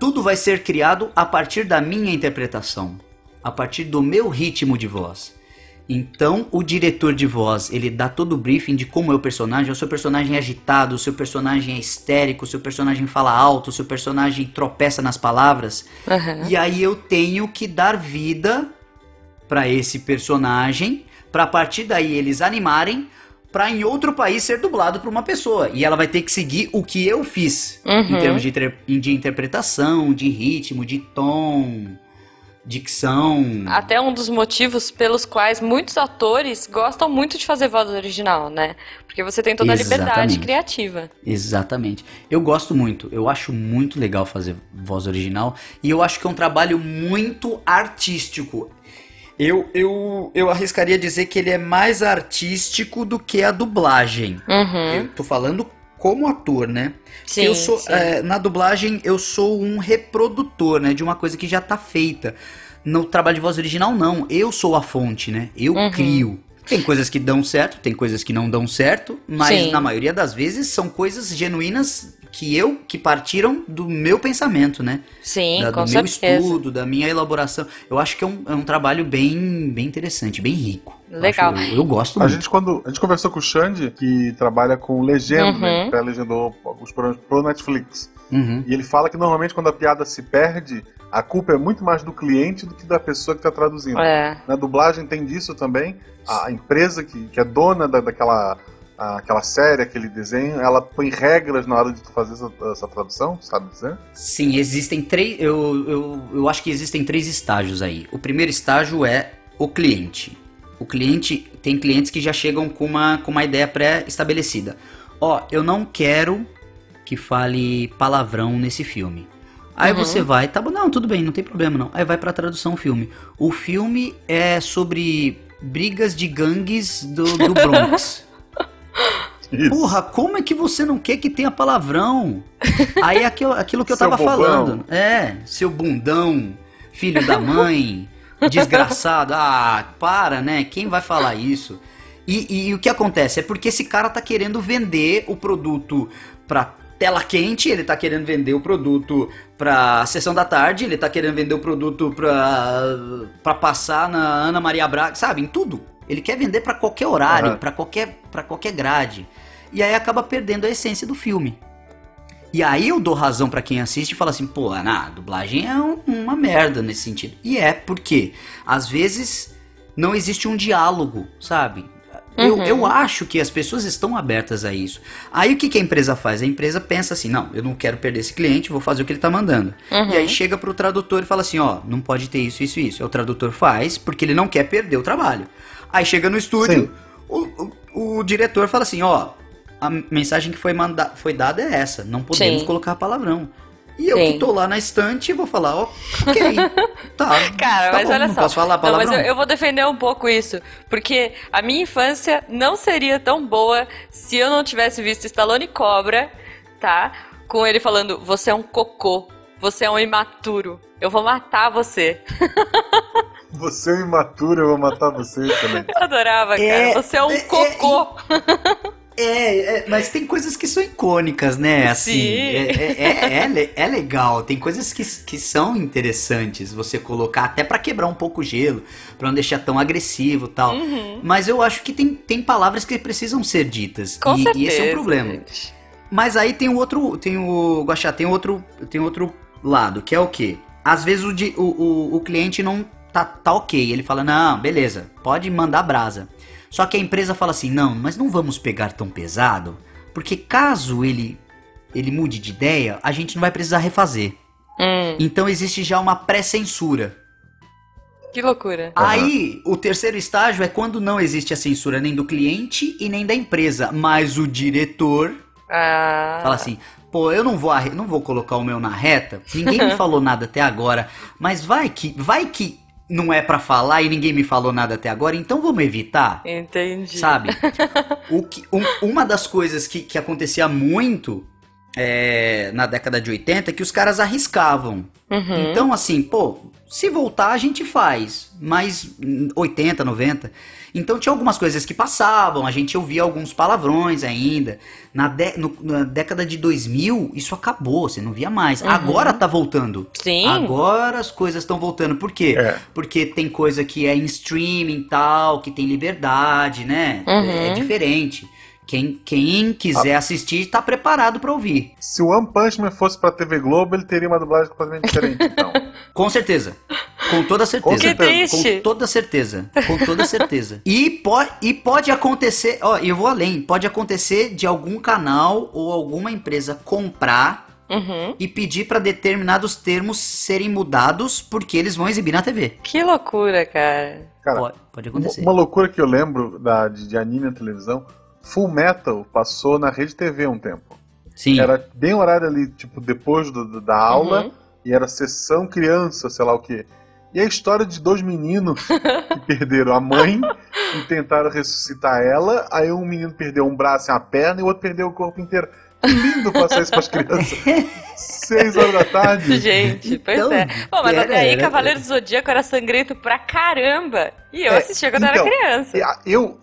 Tudo vai ser criado a partir da minha interpretação, a partir do meu ritmo de voz. Então, o diretor de voz, ele dá todo o briefing de como é o personagem. O seu personagem é agitado, o seu personagem é histérico, o seu personagem fala alto, o seu personagem tropeça nas palavras. Uhum. E aí eu tenho que dar vida para esse personagem, para a partir daí eles animarem para em outro país ser dublado por uma pessoa. E ela vai ter que seguir o que eu fiz uhum. em termos de, de interpretação, de ritmo, de tom dicção. Até um dos motivos pelos quais muitos atores gostam muito de fazer voz original, né? Porque você tem toda a Exatamente. liberdade criativa. Exatamente. Eu gosto muito, eu acho muito legal fazer voz original e eu acho que é um trabalho muito artístico. Eu, eu, eu arriscaria dizer que ele é mais artístico do que a dublagem. Uhum. Eu tô falando como ator, né? Sim, eu sou, é, na dublagem, eu sou um reprodutor, né? De uma coisa que já tá feita. No trabalho de voz original, não. Eu sou a fonte, né? Eu Uhum. crio. Tem coisas que dão certo, tem coisas que não dão certo, mas Sim. na maioria das vezes são coisas genuínas que eu, que partiram do meu pensamento, né? Sim, Da- com do meu certeza. estudo, da minha elaboração. Eu acho que é um, é um trabalho bem, bem interessante, bem rico. Eu Legal. acho- Eu, eu gosto A muito. gente, quando, a gente conversou com o Xande, que trabalha com legenda, Uhum. né? Ele legendou os programas pro Netflix. Uhum. E ele fala que normalmente quando a piada se perde, a culpa é muito mais do cliente do que da pessoa que está traduzindo. É. Na dublagem tem disso também. A empresa que, que é dona da, daquela a- aquela série, aquele desenho, ela põe regras na hora de tu fazer essa, essa tradução, sabe dizer? Sim, existem três. Eu, eu, eu acho que existem três estágios aí. O primeiro estágio é o cliente. O cliente tem clientes que já chegam com uma, com uma ideia pré-estabelecida. Ó, eu não quero que fale palavrão nesse filme. Aí Uhum. você vai, tá bom, não, tudo bem, não tem problema não. Aí vai pra tradução o filme. O filme é sobre brigas de gangues do, do Bronx. Isso. Porra, como é que você não quer que tenha palavrão? Aí é aquilo, aquilo que eu Seu tava bobão. falando. É, seu bundão, filho da mãe, desgraçado. Ah, para, né? Quem vai falar isso? E, e o que acontece? É porque esse cara tá querendo vender o produto pra tela quente, ele tá querendo vender o produto pra sessão da tarde, ele tá querendo vender o produto pra, pra passar na Ana Maria Braga, sabe? Em tudo. Ele quer vender pra qualquer horário, Aham. pra qualquer, pra qualquer grade. E aí acaba perdendo a essência do filme. E aí eu dou razão pra quem assiste e fala assim, pô, Ana, a dublagem é um- uma merda nesse sentido. E é porque, às vezes, não existe um diálogo, sabe? Eu, Uhum. eu acho que as pessoas estão abertas a isso. Aí o que, que a empresa faz? A empresa pensa assim, não, eu não quero perder esse cliente, vou fazer o que ele tá mandando. Uhum. E aí chega pro tradutor e fala assim, ó, não pode ter isso, isso, isso. Aí o tradutor faz porque ele não quer perder o trabalho. Aí chega no estúdio, o, o- o diretor fala assim, ó, a mensagem que foi, manda foi dada é essa, não podemos Sim. colocar palavrão. E eu Sim. que tô lá na estante vou falar, ó, ok, tá. Cara, tá mas bom, olha não só. posso falar Não, palavrão. mas eu, eu vou defender um pouco isso. Porque a minha infância não seria tão boa se eu não tivesse visto Stallone Cobra, tá? Com ele falando: Você é um cocô. Você é um imaturo. Eu vou matar você. Você é um imaturo, eu vou matar você também. Eu adorava, É, cara. Você é um é, é, cocô. É, é, mas tem coisas que são icônicas, né? Assim, Sim. é, é, é, é le- é legal. Tem coisas que, que são interessantes você colocar, até pra quebrar um pouco o gelo, pra não deixar tão agressivo e tal. Uhum. Mas eu acho que tem, tem palavras que precisam ser ditas. Com e, certeza. e esse é um problema. gente. Mas aí tem o outro, tem o Guaxá, tem outro, tem outro lado, que é o quê? Às vezes o, o, o, o cliente não tá, tá ok, ele fala, não, beleza, pode mandar brasa. Só que a empresa fala assim, não, mas não vamos pegar tão pesado, porque caso ele, ele mude de ideia, a gente não vai precisar refazer. Hum, Então existe já uma pré-censura. que loucura. Aí, o terceiro estágio é quando não existe a censura nem do cliente e nem da empresa, mas o diretor Ah. Fala assim, pô, eu não vou, não vou colocar o meu na reta, ninguém me falou nada até agora, mas vai que, vai que não é pra falar e ninguém me falou nada até agora, então vamos evitar, Entendi. sabe? O que, um- uma das coisas que, que acontecia muito é, na década de 80 é que os caras arriscavam. Uhum. Então, assim, pô, se voltar a gente faz, mas hum, 80, 90. Então tinha algumas coisas que passavam, a gente ouvia alguns palavrões ainda. Na, dé- no- na década de 2000, isso acabou, você não via mais. Uhum. Agora tá voltando. Sim. Agora as coisas estão voltando. Por quê? É. Porque tem coisa que é em streaming e tal, que tem liberdade, né? Uhum. É diferente. Quem, quem quiser assistir tá preparado pra ouvir. Se o One Punch Man fosse pra TV Globo, ele teria uma dublagem completamente diferente, então. Com certeza. Com toda certeza. Que triste. Com toda certeza. Com toda certeza. e, po e pode acontecer, ó, eu vou além, pode acontecer de algum canal ou alguma empresa comprar Uhum. e pedir pra determinados termos serem mudados porque eles vão exibir na TV. Que loucura, cara. Cara, pode, pode uma, acontecer. uma loucura que eu lembro da, de, de anime na televisão, Full Metal passou na Rede TV um tempo. Sim. Era bem horário ali, tipo, depois do- da aula, Uhum. e era sessão criança, sei lá o quê. E a história de dois meninos que perderam a mãe e tentaram ressuscitar ela. Aí um menino perdeu um braço e uma perna e o outro perdeu o corpo inteiro. Que lindo passar isso pras crianças. Seis horas da tarde. Gente, pois então, é. Bom, mas até aí Cavaleiro do Zodíaco era sangrento pra caramba. E eu é, assistia quando então, era criança. Eu,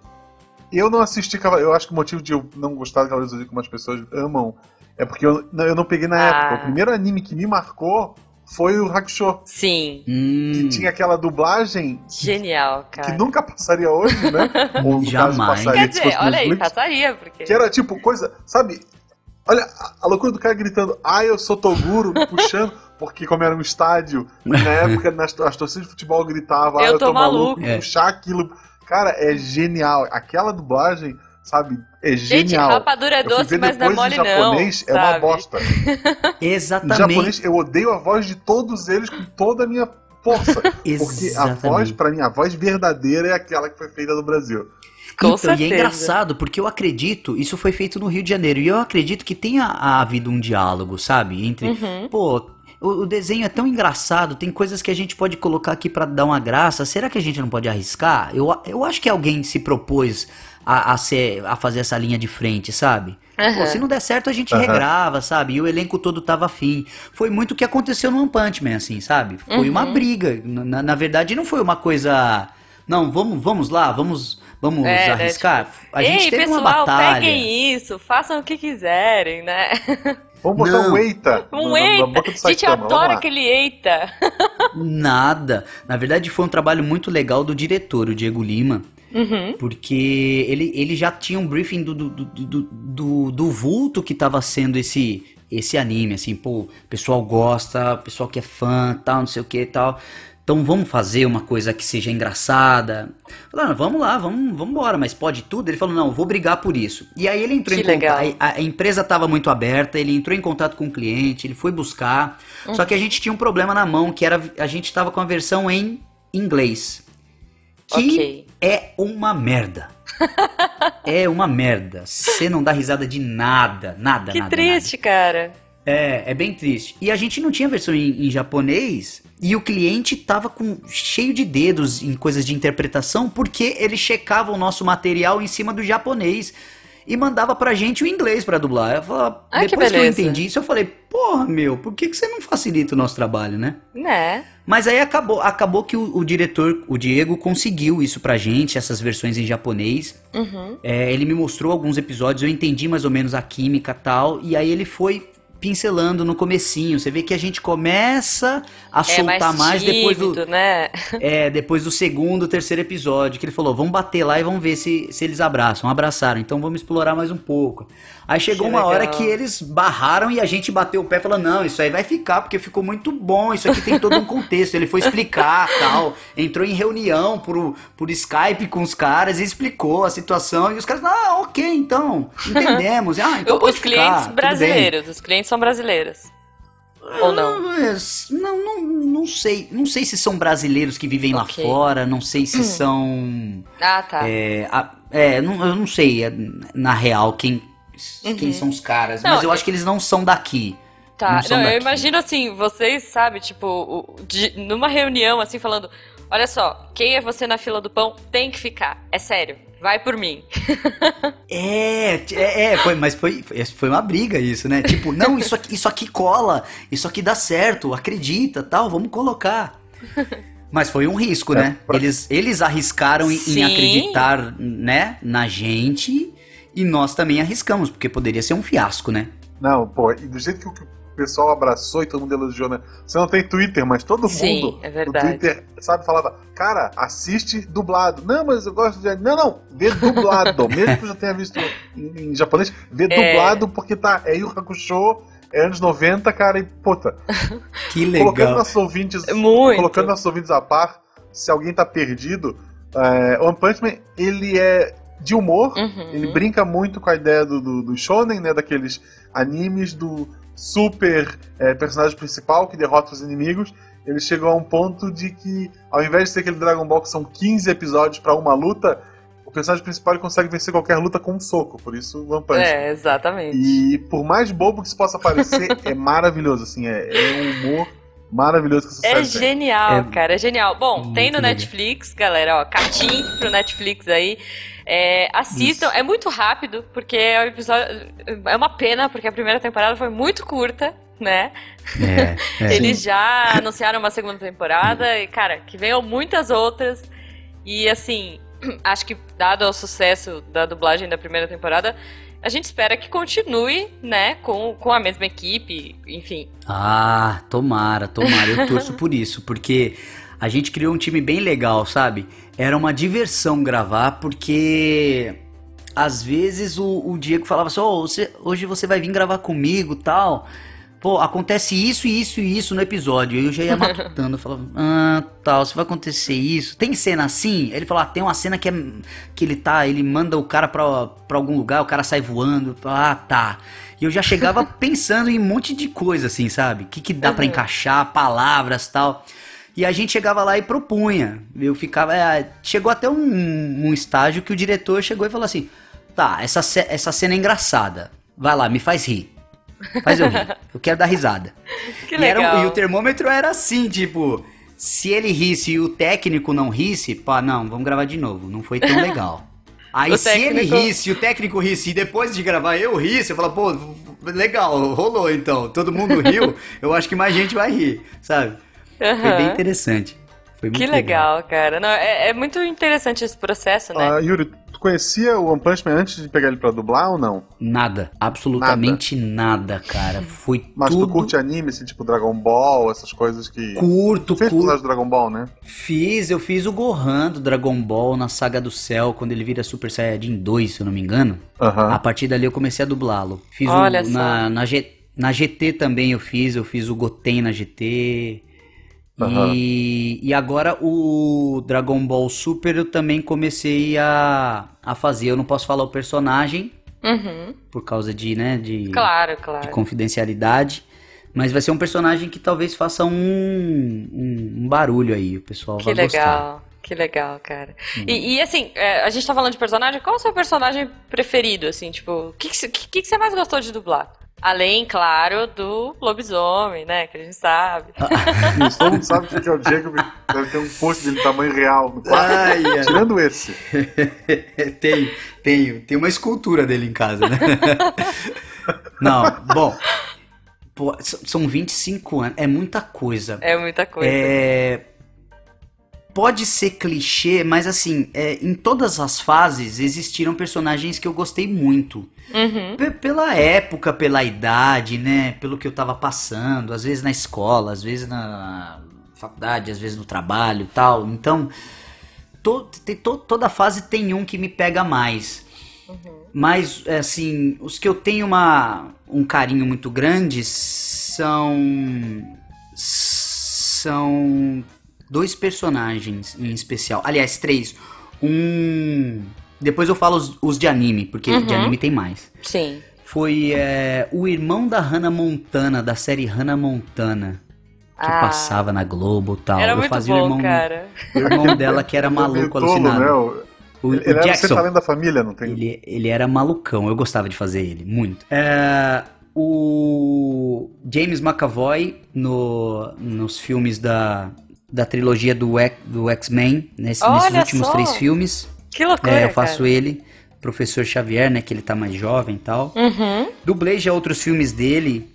eu não assisti Cavaleiro. Eu acho que o motivo de eu não gostar de Cavaleiro do Zodíaco como as pessoas amam é porque eu, não, eu não peguei na ah. época. O primeiro anime que me marcou foi o Hakusho. Sim. Hum. Que tinha aquela dublagem. Genial, cara. Que nunca passaria hoje, né? Ou Jamais. Passaria, Quer dizer, olha aí, passaria, porque. Que era tipo coisa. Sabe? Olha a loucura do cara gritando, ah, eu sou Toguro, puxando. Porque como era um estádio, na época nas, as torcidas de futebol gritavam, ah, eu, eu tô, tô maluco. maluco puxar aquilo. Cara, é genial. Aquela dublagem sabe? É genial. Gente, rapadura é doce, mas não é mole não. japonês é uma bosta. Exatamente. Em japonês, eu odeio a voz de todos eles com toda a minha força. porque a voz, para mim, a voz verdadeira é aquela que foi feita no Brasil. Com então, e é engraçado, porque eu acredito, isso foi feito no Rio de Janeiro, e eu acredito que tenha havido um diálogo, sabe? Entre, uhum. pô, o, desenho é tão engraçado, tem coisas que a gente pode colocar aqui para dar uma graça. Será que a gente não pode arriscar? Eu, eu acho que alguém se propôs a, a, ser, a fazer essa linha de frente, sabe? Uhum. Pô, se não der certo, a gente uhum. regrava, sabe? E o elenco todo tava afim. Foi muito o que aconteceu no One Punch Man, assim, sabe? Foi uhum. uma briga. Na, na verdade, não foi uma coisa. Não, vamos, vamos lá, vamos, vamos é, arriscar. Né, tipo, a gente Ei, teve pessoal, uma batalha. peguem isso, façam o que quiserem, né? Vamos botar não. um eita. Um eita. A gente adora aquele eita. Nada. Na verdade, foi um trabalho muito legal do diretor, o Diego Lima. Uhum. Porque ele, ele já tinha um briefing do, do, do, do, do vulto que estava sendo esse, esse anime, assim, pô, o pessoal gosta, o pessoal que é fã, tal, não sei o que tal. Então vamos fazer uma coisa que seja engraçada. Falaram, vamos lá, vamos, vamos embora, mas pode tudo? Ele falou, não, vou brigar por isso. E aí ele entrou que em contato. A, a, empresa estava muito aberta, ele entrou em contato com o cliente, ele foi buscar. Uhum. Só que a gente tinha um problema na mão, que era a gente estava com a versão em inglês que okay. é uma merda. é uma merda. Você não dá risada de nada, nada, que nada. Que triste, nada. cara. É, é bem triste. E a gente não tinha versão em, em, japonês e o cliente tava com cheio de dedos em coisas de interpretação porque ele checava o nosso material em cima do japonês e mandava pra gente o inglês para dublar. Eu falava, ah, depois que, que, eu entendi isso, eu falei, porra, meu, por que, que você não facilita o nosso trabalho, né? Né? Mas aí acabou, acabou que o, o, diretor, o Diego, conseguiu isso pra gente, essas versões em japonês. Uhum. É, ele me mostrou alguns episódios, eu entendi mais ou menos a química tal, e aí ele foi pincelando no comecinho. Você vê que a gente começa a é soltar mais, mais depois do né? é depois do segundo, terceiro episódio que ele falou, vamos bater lá e vamos ver se, se eles abraçam. Abraçaram, então vamos explorar mais um pouco. Aí chegou que uma legal. hora que eles barraram e a gente bateu o pé e falou: não, isso aí vai ficar, porque ficou muito bom, isso aqui tem todo um contexto. Ele foi explicar tal. Entrou em reunião por, por Skype com os caras e explicou a situação. E os caras, ah, ok, então, entendemos. Ah, então os clientes ficar, brasileiros, os clientes são brasileiros. Ou não? Ah, não, não, não sei. Não sei se são brasileiros que vivem okay. lá fora, não sei se hum. são. Ah, tá. É, a, é não, eu não sei, é, na real, quem, uhum. quem são os caras. Não, mas eu acho que eles não são daqui. Tá, não, não eu imagino assim, vocês, sabe, tipo, de, numa reunião, assim, falando: olha só, quem é você na fila do pão tem que ficar. É sério. Vai por mim. é, é, é, foi, mas foi, foi uma briga isso, né? Tipo, não, isso aqui, isso aqui cola, isso aqui dá certo, acredita, tal, vamos colocar. Mas foi um risco, é, né? Pra... Eles, eles arriscaram em, em, acreditar, né, na gente e nós também arriscamos, porque poderia ser um fiasco, né? Não, pô, e do jeito que o pessoal abraçou e todo mundo elogiou, né? Você não tem Twitter, mas todo Sim, mundo é verdade. no Twitter, sabe, falava, cara, assiste dublado. Não, mas eu gosto de. Não, não, vê dublado. Mesmo que eu já tenha visto em, em japonês, vê é... dublado porque tá. É Yu Hakusho. É anos 90, cara, e puta. Que legal. Colocando nossos ouvintes, Muito. colocando nossos ouvintes a par, se alguém tá perdido, é, One Punch Man, ele é de humor. Uhum. Ele brinca muito com a ideia do, do, do shonen, né? Daqueles animes do super é, personagem principal que derrota os inimigos. Ele chegou a um ponto de que, ao invés de ser aquele Dragon Ball que são 15 episódios para uma luta, o personagem principal consegue vencer qualquer luta com um soco. Por isso, One Punch. É, exatamente. E por mais bobo que isso possa parecer, é maravilhoso. Assim, é, é um humor maravilhoso que essa é série genial, é cara, é genial. Bom, tem no legal. Netflix, galera, ó, cartinho pro Netflix aí. É, assistam, Isso. é muito rápido, porque é, um episódio, é uma pena, porque a primeira temporada foi muito curta, né? É, é. Eles já anunciaram uma segunda temporada e, cara, que venham muitas outras. E assim, acho que dado o sucesso da dublagem da primeira temporada, a gente espera que continue, né, com, com a mesma equipe, enfim. Ah, tomara, tomara. Eu torço por isso, porque a gente criou um time bem legal, sabe? Era uma diversão gravar, porque às vezes o, o Diego falava assim: oh, você, hoje você vai vir gravar comigo tal pô, acontece isso e isso e isso no episódio. Eu já ia matutando, falava, ah, tal, se vai acontecer isso. Tem cena assim? Ele falou, ah, tem uma cena que é que ele tá, ele manda o cara pra, pra algum lugar, o cara sai voando. Ah, tá. E eu já chegava pensando em um monte de coisa, assim, sabe? O que, que dá uhum. para encaixar, palavras tal. E a gente chegava lá e propunha. Eu ficava. É, chegou até um, um estágio que o diretor chegou e falou assim: tá, essa, essa cena é engraçada. Vai lá, me faz rir. Faz eu rir. Eu quero dar risada. Que e. Era, e o termômetro era assim, tipo, se ele risse e o técnico não risse, pá, não, vamos gravar de novo. Não foi tão legal. Aí se técnico... ele risse, o técnico risse, e depois de gravar eu risse, eu falo, pô, legal, rolou então. Todo mundo riu, eu acho que mais gente vai rir, sabe? Uhum. Foi bem interessante. Foi muito que legal, legal. cara. Não, é, é, muito interessante esse processo, né? Ah, Yuri, Tu conhecia o One Punch Man antes de pegar ele pra dublar ou não? Nada. Absolutamente nada, nada cara. Foi Mas tudo... tu curte anime, assim, tipo Dragon Ball, essas coisas que... Curto, tu fez curto. do Dragon Ball, né? Fiz, eu fiz o Gohan do Dragon Ball na Saga do Céu, quando ele vira Super Saiyajin 2, se eu não me engano. A partir dali eu comecei a dublá-lo. Fiz Olha o, só. Na, na, G, na GT também eu fiz, eu fiz o Goten na GT... Uhum. E, e agora o Dragon Ball Super eu também comecei a, a fazer. Eu não posso falar o personagem uhum. por causa de, né, de, claro, claro. de confidencialidade. Mas vai ser um personagem que talvez faça um, um, um barulho aí, o pessoal que vai legal. gostar. Que legal, cara. Hum. E, e, assim, é, a gente tá falando de personagem, qual é o seu personagem preferido, assim, tipo, o que, que, que, que você mais gostou de dublar? Além, claro, do lobisomem, né? Que a gente sabe. Isso, todo mundo sabe que é o Jacob. Deve ter um post dele tamanho real no quarto. Ai. Tirando esse. tenho, tenho. Tem uma escultura dele em casa, né? Não, bom. Pô, são 25 anos. É muita coisa. É muita coisa. É pode ser clichê, mas assim, é, em todas as fases existiram personagens que eu gostei muito. Uhum. Pela época, pela idade, né? Pelo que eu tava passando, às vezes na escola, às vezes na faculdade, às vezes no trabalho e tal. Então, to, to, toda fase tem um que me pega mais. Uhum. Mas, é, assim, os que eu tenho uma, um carinho muito grande são. São dois personagens em especial. Aliás, três. Um. Depois eu falo os, os de anime, porque uhum. de anime tem mais. Sim. Foi é, o irmão da Hannah Montana, da série Hannah Montana. Que ah. passava na Globo e tal. Era eu muito fazia bom, o irmão, cara. O irmão dela que era maluco, alucinado. Né? O, ele o era Jackson, além da família, não tem? Ele, ele era malucão, eu gostava de fazer ele, muito. É, o James McAvoy no, nos filmes da, da trilogia do, do X-Men, nesse, nesses últimos só. três filmes. Que loucura, é, Eu faço cara. ele, professor Xavier, né, que ele tá mais jovem e tal. Uhum. Dublei já outros filmes dele,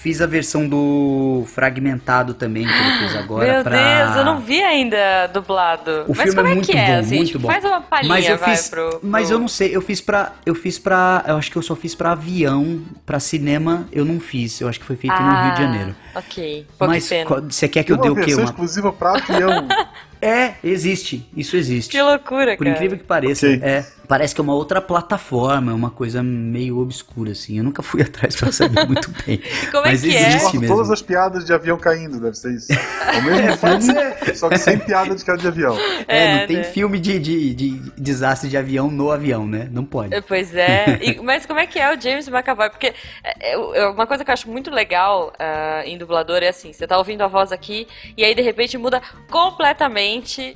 Fiz a versão do Fragmentado também, que ele fez agora. Meu pra... Deus, eu não vi ainda dublado. O mas filme é, é muito é, bom, assim, muito bom. Faz uma palhinha, mas eu vai, fiz, pro, Mas pro... eu não sei, eu fiz pra. Eu fiz pra. Eu acho que eu só fiz pra avião, pra cinema, eu não fiz. Eu acho que foi feito ah, no Rio de Janeiro. Ok. Pô, mas você quer que eu dê o quê? Uma exclusiva pra avião. É, existe. Isso existe. Que loucura, Por cara. incrível que pareça. Okay. É. Parece que é uma outra plataforma, é uma coisa meio obscura, assim. Eu nunca fui atrás pra saber muito bem. Como é Mas que existe é? Mesmo. Todas as piadas de avião caindo, deve ser isso. É o mesmo filme, só que sem piada de cara de avião. É, é não tem né? filme de, de, de, desastre de avião no avião, né? Não pode. É, pois é. E, mas como é que é o James McAvoy? Porque é, é, uma coisa que eu acho muito legal uh, em dublador é assim, você tá ouvindo a voz aqui e aí de repente muda completamente,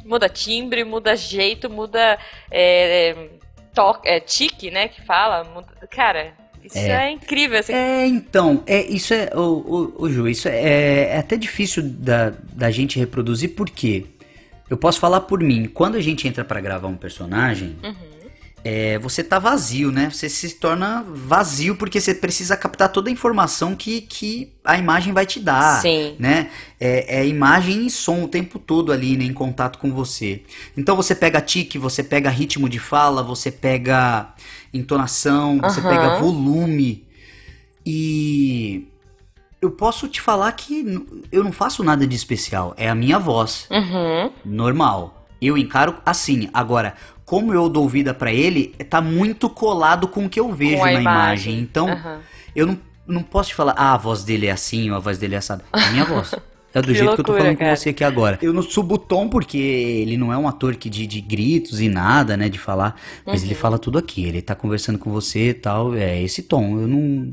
muda timbre, muda jeito, muda é, toque, é, tique, né, que fala. Muda, cara, Isso é, é incrível. Assim. É, então, é, isso é, o, o, o Ju, isso é, é, até difícil da, da gente reproduzir, porque eu posso falar por mim, quando a gente entra para gravar um personagem, uhum é, você tá vazio, né? Você se torna vazio porque você precisa captar toda a informação que, que a imagem vai te dar, Sim. né? É, é imagem e som o tempo todo ali, né, em contato com você. Então você pega tique, você pega ritmo de fala, você pega entonação, você pega volume e eu posso te falar que eu não faço nada de especial, é a minha voz, uhum. normal. Eu encaro assim. Agora, como eu dou vida para ele, tá muito colado com o que eu vejo na imagem. imagem. Então, uhum. eu não, não posso te falar, ah, a voz dele é assim, ou a voz dele é essa. É a minha voz. É do que jeito loucura, que eu tô falando cara. com você aqui agora. Eu não subo o tom porque ele não é um ator que de, de gritos e nada, né, de falar, mas uhum. ele fala tudo aqui. Ele tá conversando com você e tal, é esse tom. Eu não,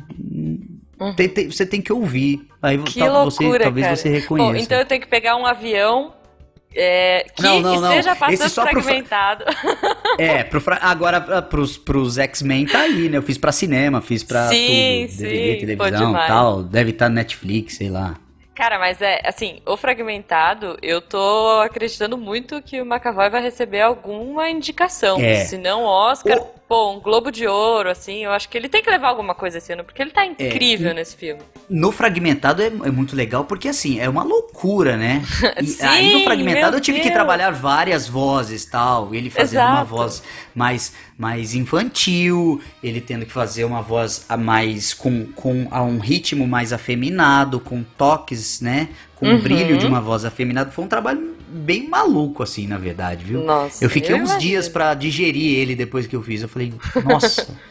Uhum. Tem, tem, você tem que ouvir. Aí que tal, loucura, você, talvez cara. você reconheça. Bom, então eu tenho que pegar um avião é, que não, não, esteja não. passando fragmentado. Pro... é, pro fra... agora pros, pros X-Men tá aí, né? Eu fiz pra cinema, fiz pra sim, tudo. Sim, DVD, televisão e tal. Deve estar tá no Netflix, sei lá. Cara, mas é assim, o fragmentado, eu tô acreditando muito que o McAvoy vai receber alguma indicação. É. Se não Oscar, o... pô, um Globo de Ouro, assim, eu acho que ele tem que levar alguma coisa esse ano, porque ele tá é, incrível é. nesse filme. No fragmentado é, é, muito legal, porque assim, é uma loucura, né? E, Sim, aí no fragmentado eu tive Deus. que trabalhar várias vozes tal, ele fazendo Exato. uma voz mais, mais infantil, ele tendo que fazer uma voz a mais com, com a um ritmo mais afeminado, com toques, né? Com uhum. o brilho de uma voz afeminada. Foi um trabalho bem maluco, assim, na verdade, viu? Nossa, eu fiquei eu uns imagino. dias para digerir ele depois que eu fiz. Eu falei, nossa.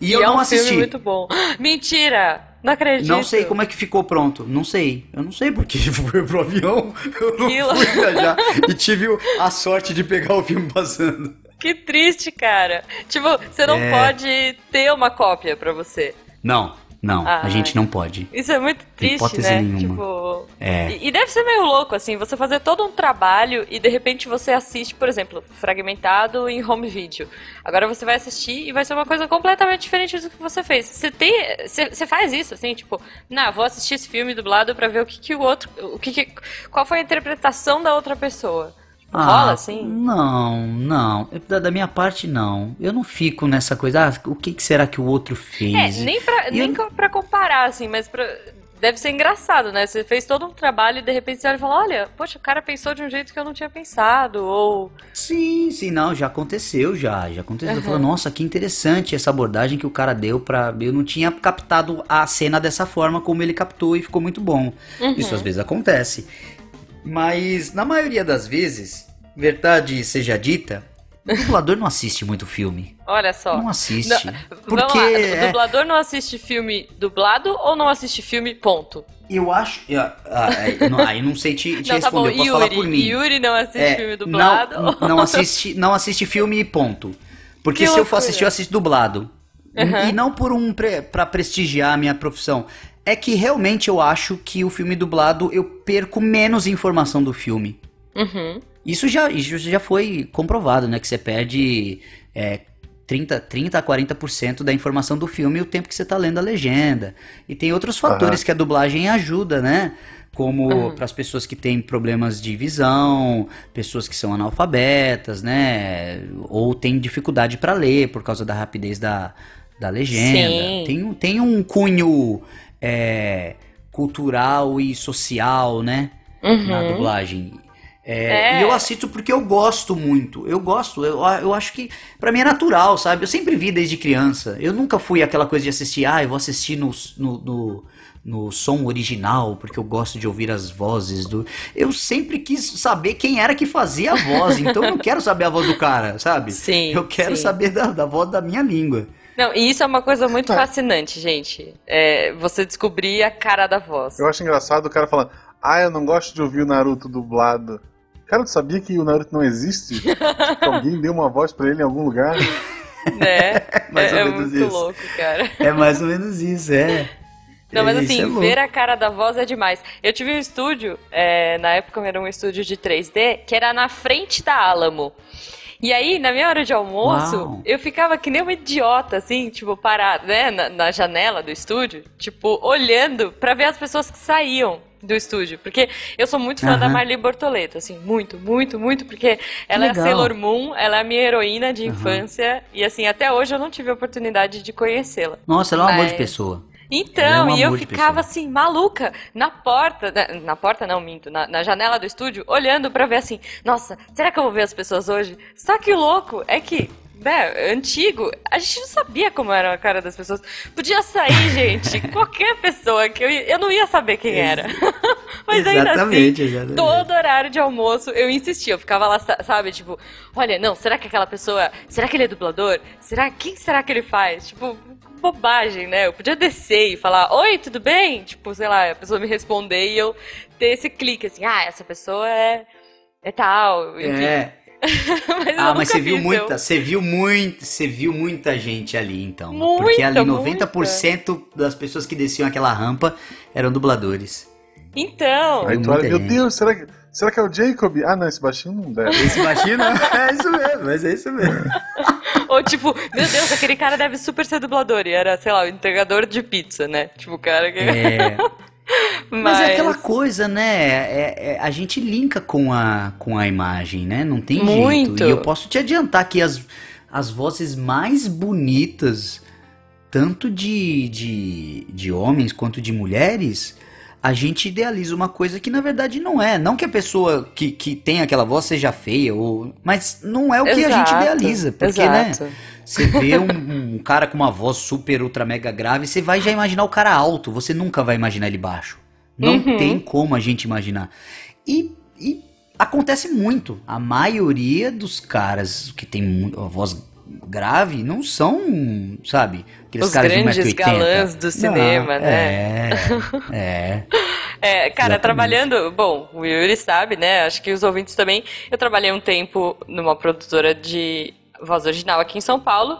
E, e eu é não um assisti. Filme muito bom. Mentira! Não acredito. Não sei como é que ficou pronto. Não sei. Eu não sei porque foi pro avião. Eu não fui viajar. e tive a sorte de pegar o filme passando. Que triste, cara. Tipo, você não é... pode ter uma cópia pra você. Não, não, ah, a gente não pode. Isso é muito triste, né? Nenhuma. Tipo, é. E, e, deve ser meio louco, assim, você fazer todo um trabalho e de repente você assiste, por exemplo, fragmentado em home video. Agora você vai assistir e vai ser uma coisa completamente diferente do que você fez. Você tem. Você, você faz isso, assim, tipo, não, vou assistir esse filme dublado para ver o que, que o outro. O que, que qual foi a interpretação da outra pessoa. Ah, Rola assim? Não, não. Da, da, minha parte, não. Eu não fico nessa coisa, ah, o que, que será que o outro fez? É, nem pra, nem eu... pra comparar, assim, mas pra, deve ser engraçado, né? Você fez todo um trabalho e de repente você olha e fala, olha, poxa, o cara pensou de um jeito que eu não tinha pensado, ou... Sim, sim, não, já aconteceu, já, já aconteceu. Uhum. Eu falo, nossa, que interessante essa abordagem que o cara deu pra... Eu não tinha captado a cena dessa forma como ele captou e ficou muito bom. Uhum. Isso às vezes acontece. Mas na maioria das vezes, verdade seja dita, o dublador não assiste muito filme. Olha só. Não assiste. Não, porque lá, o dublador é... não assiste filme dublado ou não assiste filme ponto? Eu acho. Eu, ah, não, aí não sei te, te não, tá responder, tá bom. eu posso Yuri, falar por mim. Yuri não assiste é, filme dublado? Não, não, assiste, não assiste filme ponto. Porque que se loucura. eu for assistir, eu assisto dublado. Uhum. E não por um pre, pra prestigiar a minha profissão é que realmente eu acho que o filme dublado eu perco menos informação do filme. Uhum. Isso, já, isso já foi comprovado, né? Que você perde é, 30, 30 a 40% da informação do filme o tempo que você está lendo a legenda. E tem outros fatores uhum. que a dublagem ajuda, né? Como uhum. para as pessoas que têm problemas de visão, pessoas que são analfabetas, né? Ou têm dificuldade para ler por causa da rapidez da, da legenda. Tem, tem um cunho é, cultural e social, né? Uhum. Na dublagem. É, é. E eu assisto porque eu gosto muito. Eu gosto. Eu, eu acho que para mim é natural, sabe? Eu sempre vi desde criança. Eu nunca fui aquela coisa de assistir, ah, eu vou assistir no, no, no, no som original porque eu gosto de ouvir as vozes do. Eu sempre quis saber quem era que fazia a voz. então eu não quero saber a voz do cara, sabe? Sim. Eu quero sim. saber da, da voz da minha língua. Não, e isso é uma coisa muito é. fascinante, gente. É você descobrir a cara da voz. Eu acho engraçado o cara falando, ah, eu não gosto de ouvir o Naruto dublado. Cara, tu sabia que o Naruto não existe? que alguém deu uma voz para ele em algum lugar? Né? mais é, ou é menos muito isso. louco, cara. É mais ou menos isso, é. Não, mas assim, é ver a cara da voz é demais. Eu tive um estúdio, é, na época era um estúdio de 3D, que era na frente da Alamo. E aí, na minha hora de almoço, Uau. eu ficava que nem uma idiota, assim, tipo, parada, né, na, na janela do estúdio, tipo, olhando para ver as pessoas que saíam do estúdio. Porque eu sou muito fã uhum. da Marli Bortoleto, assim, muito, muito, muito, porque ela é Sailor Moon, ela é a minha heroína de uhum. infância, e assim, até hoje eu não tive a oportunidade de conhecê-la. Nossa, ela é um Mas... amor de pessoa. Então, é e eu ficava assim, maluca, na porta, na, na porta não, minto, na, na, janela do estúdio, olhando para ver assim, nossa, será que eu vou ver as pessoas hoje? Só que o louco é que né, antigo, a gente não sabia como era a cara das pessoas. Podia sair, gente, qualquer pessoa que eu, eu não ia saber quem era. Mas ainda assim, exatamente. todo horário de almoço eu insistia, eu ficava lá, sabe, tipo, olha, não, será que aquela pessoa, será que ele é dublador? Será, quem será que ele faz? Tipo, bobagem, né? Eu podia descer e falar, oi, tudo bem? Tipo, sei lá, a pessoa me responder e eu ter esse clique, assim, ah, essa pessoa é, é tal, enfim. É. mas ah, mas você viu muita, você viu muito, você viu muita gente ali então. Muita, porque ali 90% muita. das pessoas que desciam aquela rampa eram dubladores. Então. Aí tu olha, meu Deus, será que, será que é o Jacob? Ah, não, esse baixinho não deve. Esse baixinho não, é isso mesmo, mas é isso mesmo. Ou tipo, meu Deus, aquele cara deve super ser dublador. E era, sei lá, o entregador de pizza, né? Tipo, o cara que. É. Mas... Mas... é aquela coisa, né? É, é, a gente linka com a, com a imagem, né? Não tem Muito. jeito. E eu posso te adiantar que as, as vozes mais bonitas, tanto de, de, de homens quanto de mulheres, a gente idealiza uma coisa que na verdade não é. Não que a pessoa que, que tem aquela voz seja feia, ou... mas não é o que exato, a gente idealiza. Porque, né, exato. né? Você vê um, um, cara com uma voz super, ultra, mega grave, você vai já imaginar o cara alto, você nunca vai imaginar ele baixo. Não uhum. tem como a gente imaginar. E, e acontece muito. A maioria dos caras que tem a voz grave não são, sabe, aqueles Os caras grandes de 1,80m. galãs do cinema, não, né? É, é. É, cara, Exatamente. trabalhando. Bom, o Yuri sabe, né? Acho que os ouvintes também. Eu trabalhei um tempo numa produtora de voz original aqui em São Paulo.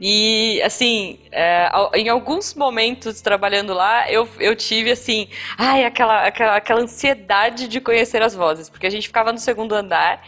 E, assim, é, em alguns momentos trabalhando lá, eu, eu tive, assim, ai, aquela, aquela, aquela ansiedade de conhecer as vozes, porque a gente ficava no segundo andar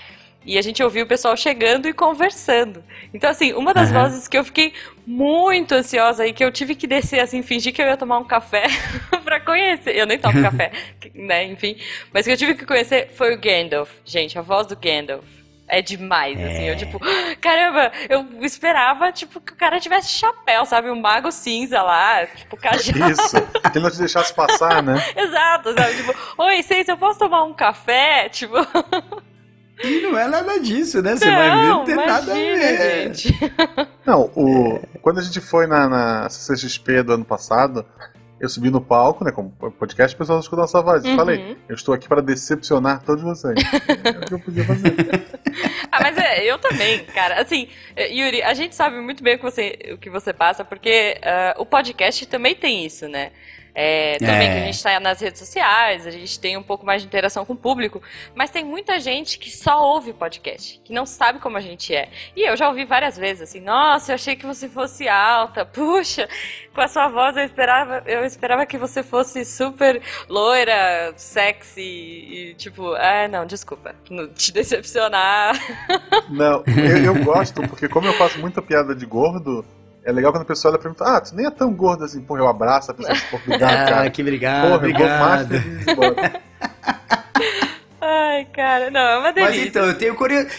e a gente ouvia o pessoal chegando e conversando. Então, assim, uma das uhum. vozes que eu fiquei muito ansiosa e que eu tive que descer, assim, fingir que eu ia tomar um café para conhecer. Eu nem tomo café, né, enfim. Mas que eu tive que conhecer foi o Gandalf. Gente, a voz do Gandalf é demais, é. assim. Eu, é. tipo, caramba, eu esperava, tipo, que o cara tivesse chapéu, sabe? Um mago cinza lá, tipo, cajado. Isso, que ele não te deixasse passar, né? Exato, sabe? Tipo, oi, Seis, eu posso tomar um café? Tipo... E não é nada disso, né? Você não, vai ver, não tem imagina, nada a ver. Gente. Não, o... quando a gente foi na, na CCXP do ano passado, eu subi no palco, né, como podcast, o pessoal escutou nossa voz. Uhum. falei, eu estou aqui para decepcionar todos vocês. é o que eu podia fazer. ah, mas é, eu também, cara. Assim, Yuri, a gente sabe muito bem o que você, o que você passa, porque uh, o podcast também tem isso, né? É, também é. que a gente está nas redes sociais, a gente tem um pouco mais de interação com o público, mas tem muita gente que só ouve podcast, que não sabe como a gente é. E eu já ouvi várias vezes assim, nossa, eu achei que você fosse alta, puxa, com a sua voz eu esperava, eu esperava que você fosse super loira, sexy, e tipo, ah, não, desculpa, te decepcionar. Não, eu, eu gosto, porque como eu faço muita piada de gordo, é legal quando a pessoa olha pra mim e fala, ah, tu nem é tão gordo assim, porra, eu abraço a pessoa, tipo, obrigado, ah, cara. que obrigado, porra, obrigado. Ai, cara, não, é uma delícia. Mas então, eu tenho,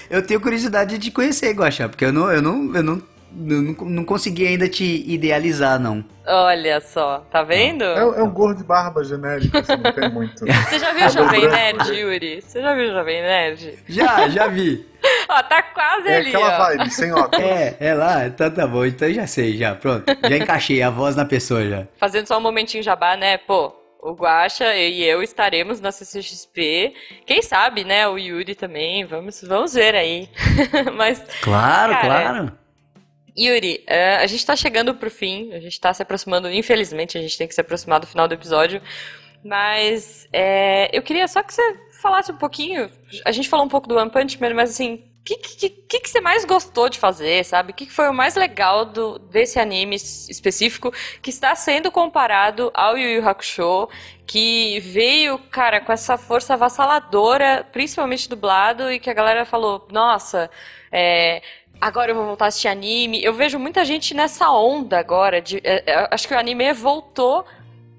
eu tenho curiosidade de conhecer Guaxá, porque eu não, eu não, eu não não, não consegui ainda te idealizar, não. Olha só, tá vendo? É, é um gorro de barba genérico, assim, não tem muito. Você já viu o Jovem Nerd, Yuri? Você já viu o Jovem Nerd? Já, já vi. Ó, tá quase é ali, aquela ó. vibe, sem óculos. É, é lá, então tá bom, então já sei, já, pronto. Já encaixei a voz na pessoa, já. Fazendo só um momentinho jabá, né, pô, o Guaxa e eu estaremos na CCXP. Quem sabe, né? O Yuri também. Vamos, vamos ver aí. Mas. Claro, cara, claro. Yuri, é, a gente está chegando pro fim, a gente está se aproximando, infelizmente, a gente tem que se aproximar do final do episódio. Mas é, eu queria só que você falasse um pouquinho. A gente falou um pouco do One Punch Man, mas assim, o que, que, que, que você mais gostou de fazer, sabe? O que, foi o mais legal do, desse anime específico que está sendo comparado ao Yu Yu Hakusho, que veio, cara, com essa força avassaladora, principalmente dublado, e que a galera falou, nossa, é, agora eu vou voltar a assistir anime. Eu vejo muita gente nessa onda agora, de, é, é acho que o anime voltou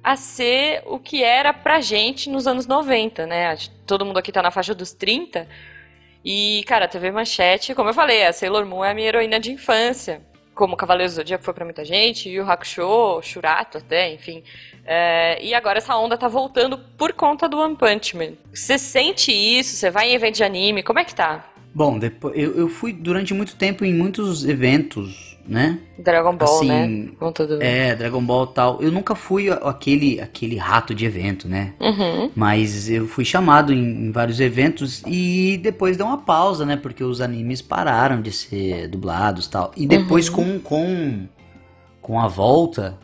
a ser o que era pra gente nos anos 90, né? Todo mundo aqui tá na faixa dos 30, e, cara, a TV Manchete, como eu falei, a Sailor Moon é a minha heroína de infância. Como Cavaleiros do Zodíaco foi pra muita gente, e o Hakusho, Shurato até, enfim. É, e agora essa onda tá voltando por conta do One Punch Man. Você sente isso? Você vai em evento de anime? Como é que tá? Bom, depois, eu, eu fui durante muito tempo em muitos eventos né? Dragon Ball, né? assim, né? Com tudo. É, Dragon Ball tal. Eu nunca fui aquele, aquele rato de evento, né? Uhum. Mas eu fui chamado em, em, vários eventos e depois deu uma pausa, né? Porque os animes pararam de ser dublados tal. E depois uhum. com, com, com a volta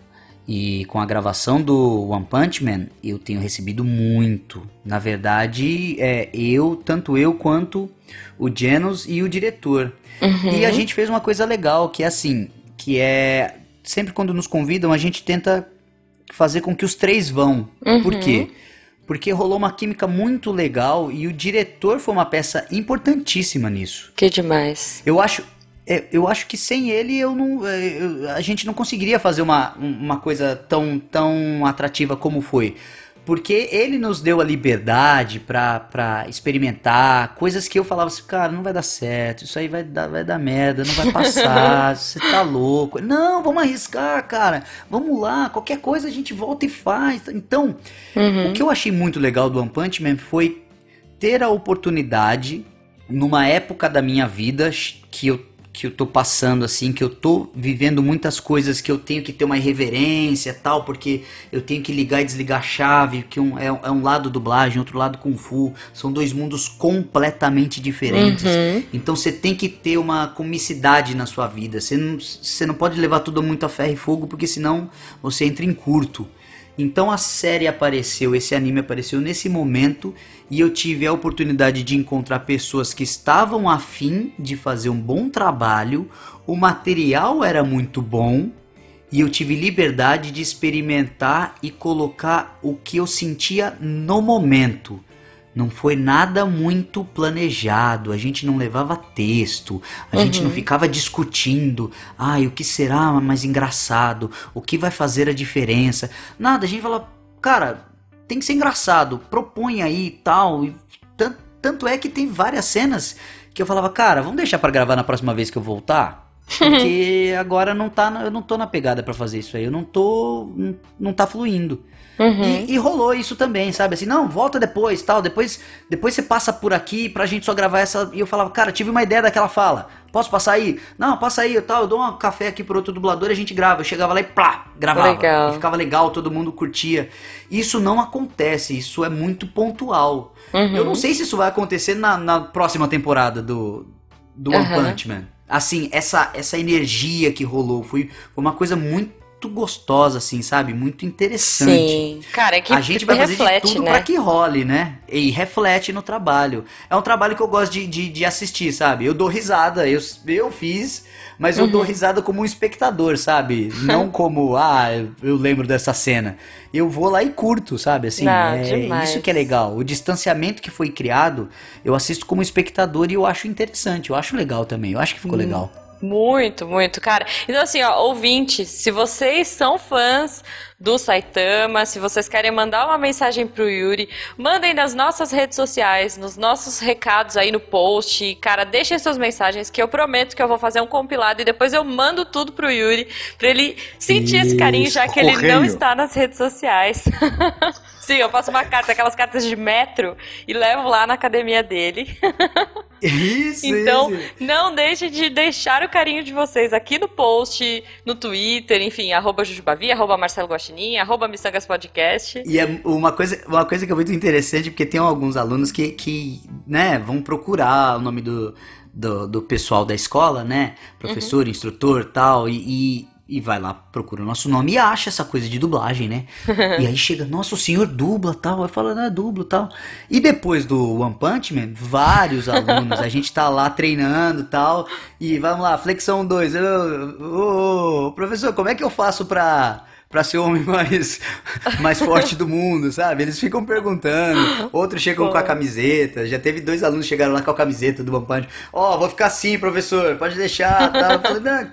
e com a gravação do One Punch Man, eu tenho recebido muito. Na verdade, é, eu, tanto eu quanto o Genos e o diretor. Uhum. E a gente fez uma coisa legal, que é assim, que é sempre quando nos convidam, a gente tenta fazer com que os três vão. Uhum. Por quê? Porque rolou uma química muito legal e o diretor foi uma peça importantíssima nisso. Que demais. Eu acho, eu acho que sem ele eu não, é, eu, a gente não conseguiria fazer uma, uma coisa tão, tão atrativa como foi. Porque ele nos deu a liberdade para experimentar coisas que eu falava assim, cara, não vai dar certo, isso aí vai dar, vai dar merda, não vai passar, você tá louco. Não, vamos arriscar, cara, vamos lá, qualquer coisa a gente volta e faz. Então, uhum. o que eu achei muito legal do One Punch Man foi ter a oportunidade, numa época da minha vida que eu que eu tô passando, assim, que eu tô vivendo muitas coisas que eu tenho que ter uma irreverência tal, porque eu tenho que ligar e desligar a chave, que um, é, é um lado dublagem, outro lado Kung Fu, são dois mundos completamente diferentes. Uhum. Então você tem que ter uma comicidade na sua vida, você não, você não pode levar tudo muito a ferro e fogo, porque senão você entra em curto. Então a série apareceu, esse anime apareceu nesse momento e eu tive a oportunidade de encontrar pessoas que estavam afim de fazer um bom trabalho, o material era muito bom e eu tive liberdade de experimentar e colocar o que eu sentia no momento. Não foi nada muito planejado, a gente não levava texto, a uhum. gente não uhum. ficava discutindo, ai, ah, o que será mais engraçado, o que vai fazer a diferença. Nada, a gente fala, cara, tem que ser engraçado, propõe aí e tal. E tanto, tanto é que tem várias cenas que eu falava, cara, vamos deixar para gravar na próxima vez que eu voltar? Porque agora não tá, eu não tô na pegada para fazer isso aí, eu não tô, não, não tá fluindo. Uhum. E, e, rolou isso também, sabe? Assim, não, volta depois, tal. Depois, depois você passa por aqui pra gente só gravar essa. E eu falava, cara, tive uma ideia daquela fala. Posso passar aí? Não, passa aí, tal. Eu dou um café aqui pro outro dublador e a gente grava. Eu chegava lá e plá, gravava. Legal. E ficava legal, todo mundo curtia. Isso não acontece, isso é muito pontual. Uhum. Eu não sei se isso vai acontecer na, na próxima temporada do, do One uhum. Punch Man. Assim, essa, essa energia que rolou foi, foi uma coisa muito muito gostosa, assim, sabe? Muito interessante. Sim. Cara, é que A gente vai fazer reflete, de tudo né? pra que role, né? E reflete no trabalho. É um trabalho que eu gosto de, de, de assistir, sabe? Eu dou risada, eu, eu fiz, mas eu dou uhum. risada como um espectador, sabe? Não como, ah, eu lembro dessa cena. Eu vou lá e curto, sabe? Assim, Não, é demais. isso que é legal. O distanciamento que foi criado, eu assisto como espectador e eu acho interessante, eu acho legal também. Eu acho que ficou hum. legal. Muito, muito, cara. Então, assim, ó, ouvintes, se vocês são fãs do Saitama, se vocês querem mandar uma mensagem pro Yuri, mandem nas nossas redes sociais, nos nossos recados aí no post. Cara, deixem suas mensagens que eu prometo que eu vou fazer um compilado e depois eu mando tudo pro Yuri, pra ele sentir Isso, esse carinho, já que correio. ele não está nas redes sociais. Sim, eu faço uma carta, aquelas cartas de metro, e levo lá na academia dele. Isso, Então, isso. não deixe de deixar o carinho de vocês aqui no post, no Twitter, enfim, arroba Jujubavi, arroba Marcelo Guaxinim, arroba Missangas Podcast. E é uma coisa, uma coisa que é muito interessante, porque tem alguns alunos que, que né, vão procurar o nome do, do, do pessoal da escola, né? Professor, uhum. instrutor tal, e, e e vai lá, procura o nosso nome e acha essa coisa de dublagem, né? e aí chega, nossa, o senhor dubla tal. Aí fala, né, dublo tal. E depois do One Punch Man, vários alunos, a gente tá lá treinando tal. E vamos lá, flexão 2. Ô, ô, professor, como é que eu faço pra para ser o homem mais, mais forte do mundo, sabe? Eles ficam perguntando. Outros chegam Pô. com a camiseta. Já teve dois alunos que chegaram lá com a camiseta do Punch. Ó, oh, vou ficar assim, professor, pode deixar. Tal. Eu falei, não,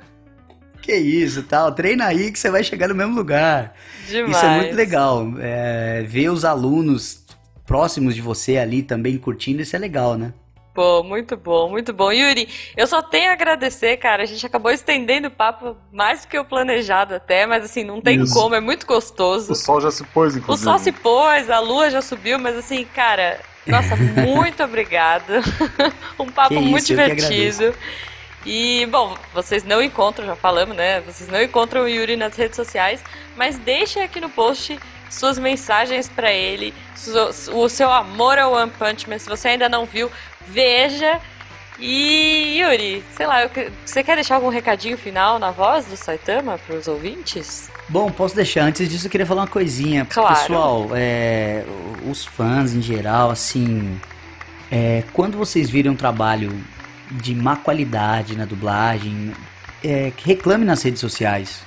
que isso, tal, treina aí que você vai chegar no mesmo lugar. Demais. Isso é muito legal. É, ver os alunos próximos de você ali também curtindo, isso é legal, né? Pô, muito bom, muito bom. Yuri, eu só tenho a agradecer, cara. A gente acabou estendendo o papo mais do que o planejado até, mas assim, não tem Isso. como, é muito gostoso. O sol já se pôs, inclusive. O sol se pôs, a lua já subiu, mas assim, cara, nossa, muito obrigada. um papo que muito isso, divertido. E, bom, vocês não encontram, já falamos, né? Vocês não encontram o Yuri nas redes sociais, mas deixem aqui no post suas mensagens para ele, o seu amor ao One Punch Man. Se você ainda não viu, veja. E, Yuri, sei lá, você quer deixar algum recadinho final na voz do Saitama para os ouvintes? Bom, posso deixar. Antes disso, eu queria falar uma coisinha. Claro. Pessoal, é, os fãs em geral, assim, é, quando vocês viram um trabalho de má qualidade na dublagem, é, reclame nas redes sociais.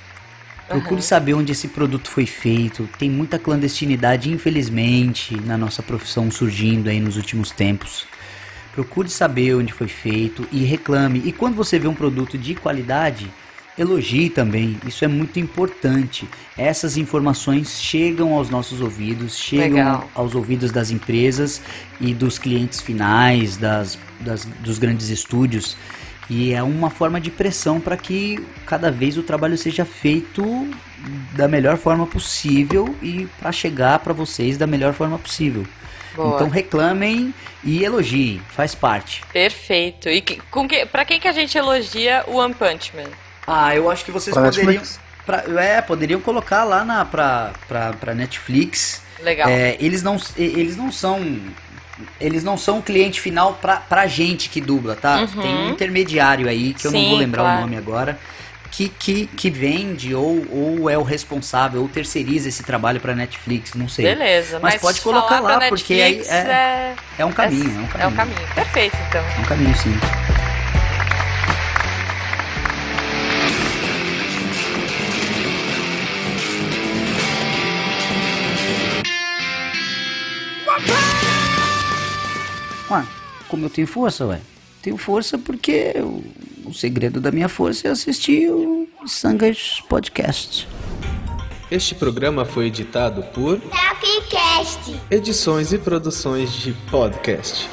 Procure uhum. saber onde esse produto foi feito. Tem muita clandestinidade, infelizmente, na nossa profissão surgindo aí nos últimos tempos. Procure saber onde foi feito e reclame. E quando você vê um produto de qualidade, elogie também. Isso é muito importante. Essas informações chegam aos nossos ouvidos, chegam Legal. aos ouvidos das empresas e dos clientes finais, das, das dos grandes estúdios. E é uma forma de pressão para que cada vez o trabalho seja feito da melhor forma possível e para chegar para vocês da melhor forma possível. Boa. Então reclamem e elogiem, faz parte. Perfeito. E que, com que, para quem que a gente elogia o One Punch Man? Ah, eu acho que vocês pra poderiam, pra, é, poderiam colocar lá na pra, pra, pra Netflix. Legal. É, eles não eles não são eles não são cliente final pra, pra gente que dubla, tá? Uhum. Tem um intermediário aí, que Sim, eu não vou lembrar claro. o nome agora, que, que, que vende ou, ou é o responsável, ou terceiriza esse trabalho pra Netflix, não sei. Beleza, mas, mas pode colocar lá, porque aí é, é, é, um caminho, é, um caminho. É um caminho, perfeito então. É um caminho, sim. Ué, como eu tenho força, ué? Tenho força porque o, o segredo da minha força é assistir o Sangas Podcast. Este programa foi editado por Tapcast. Edições e produções de podcast.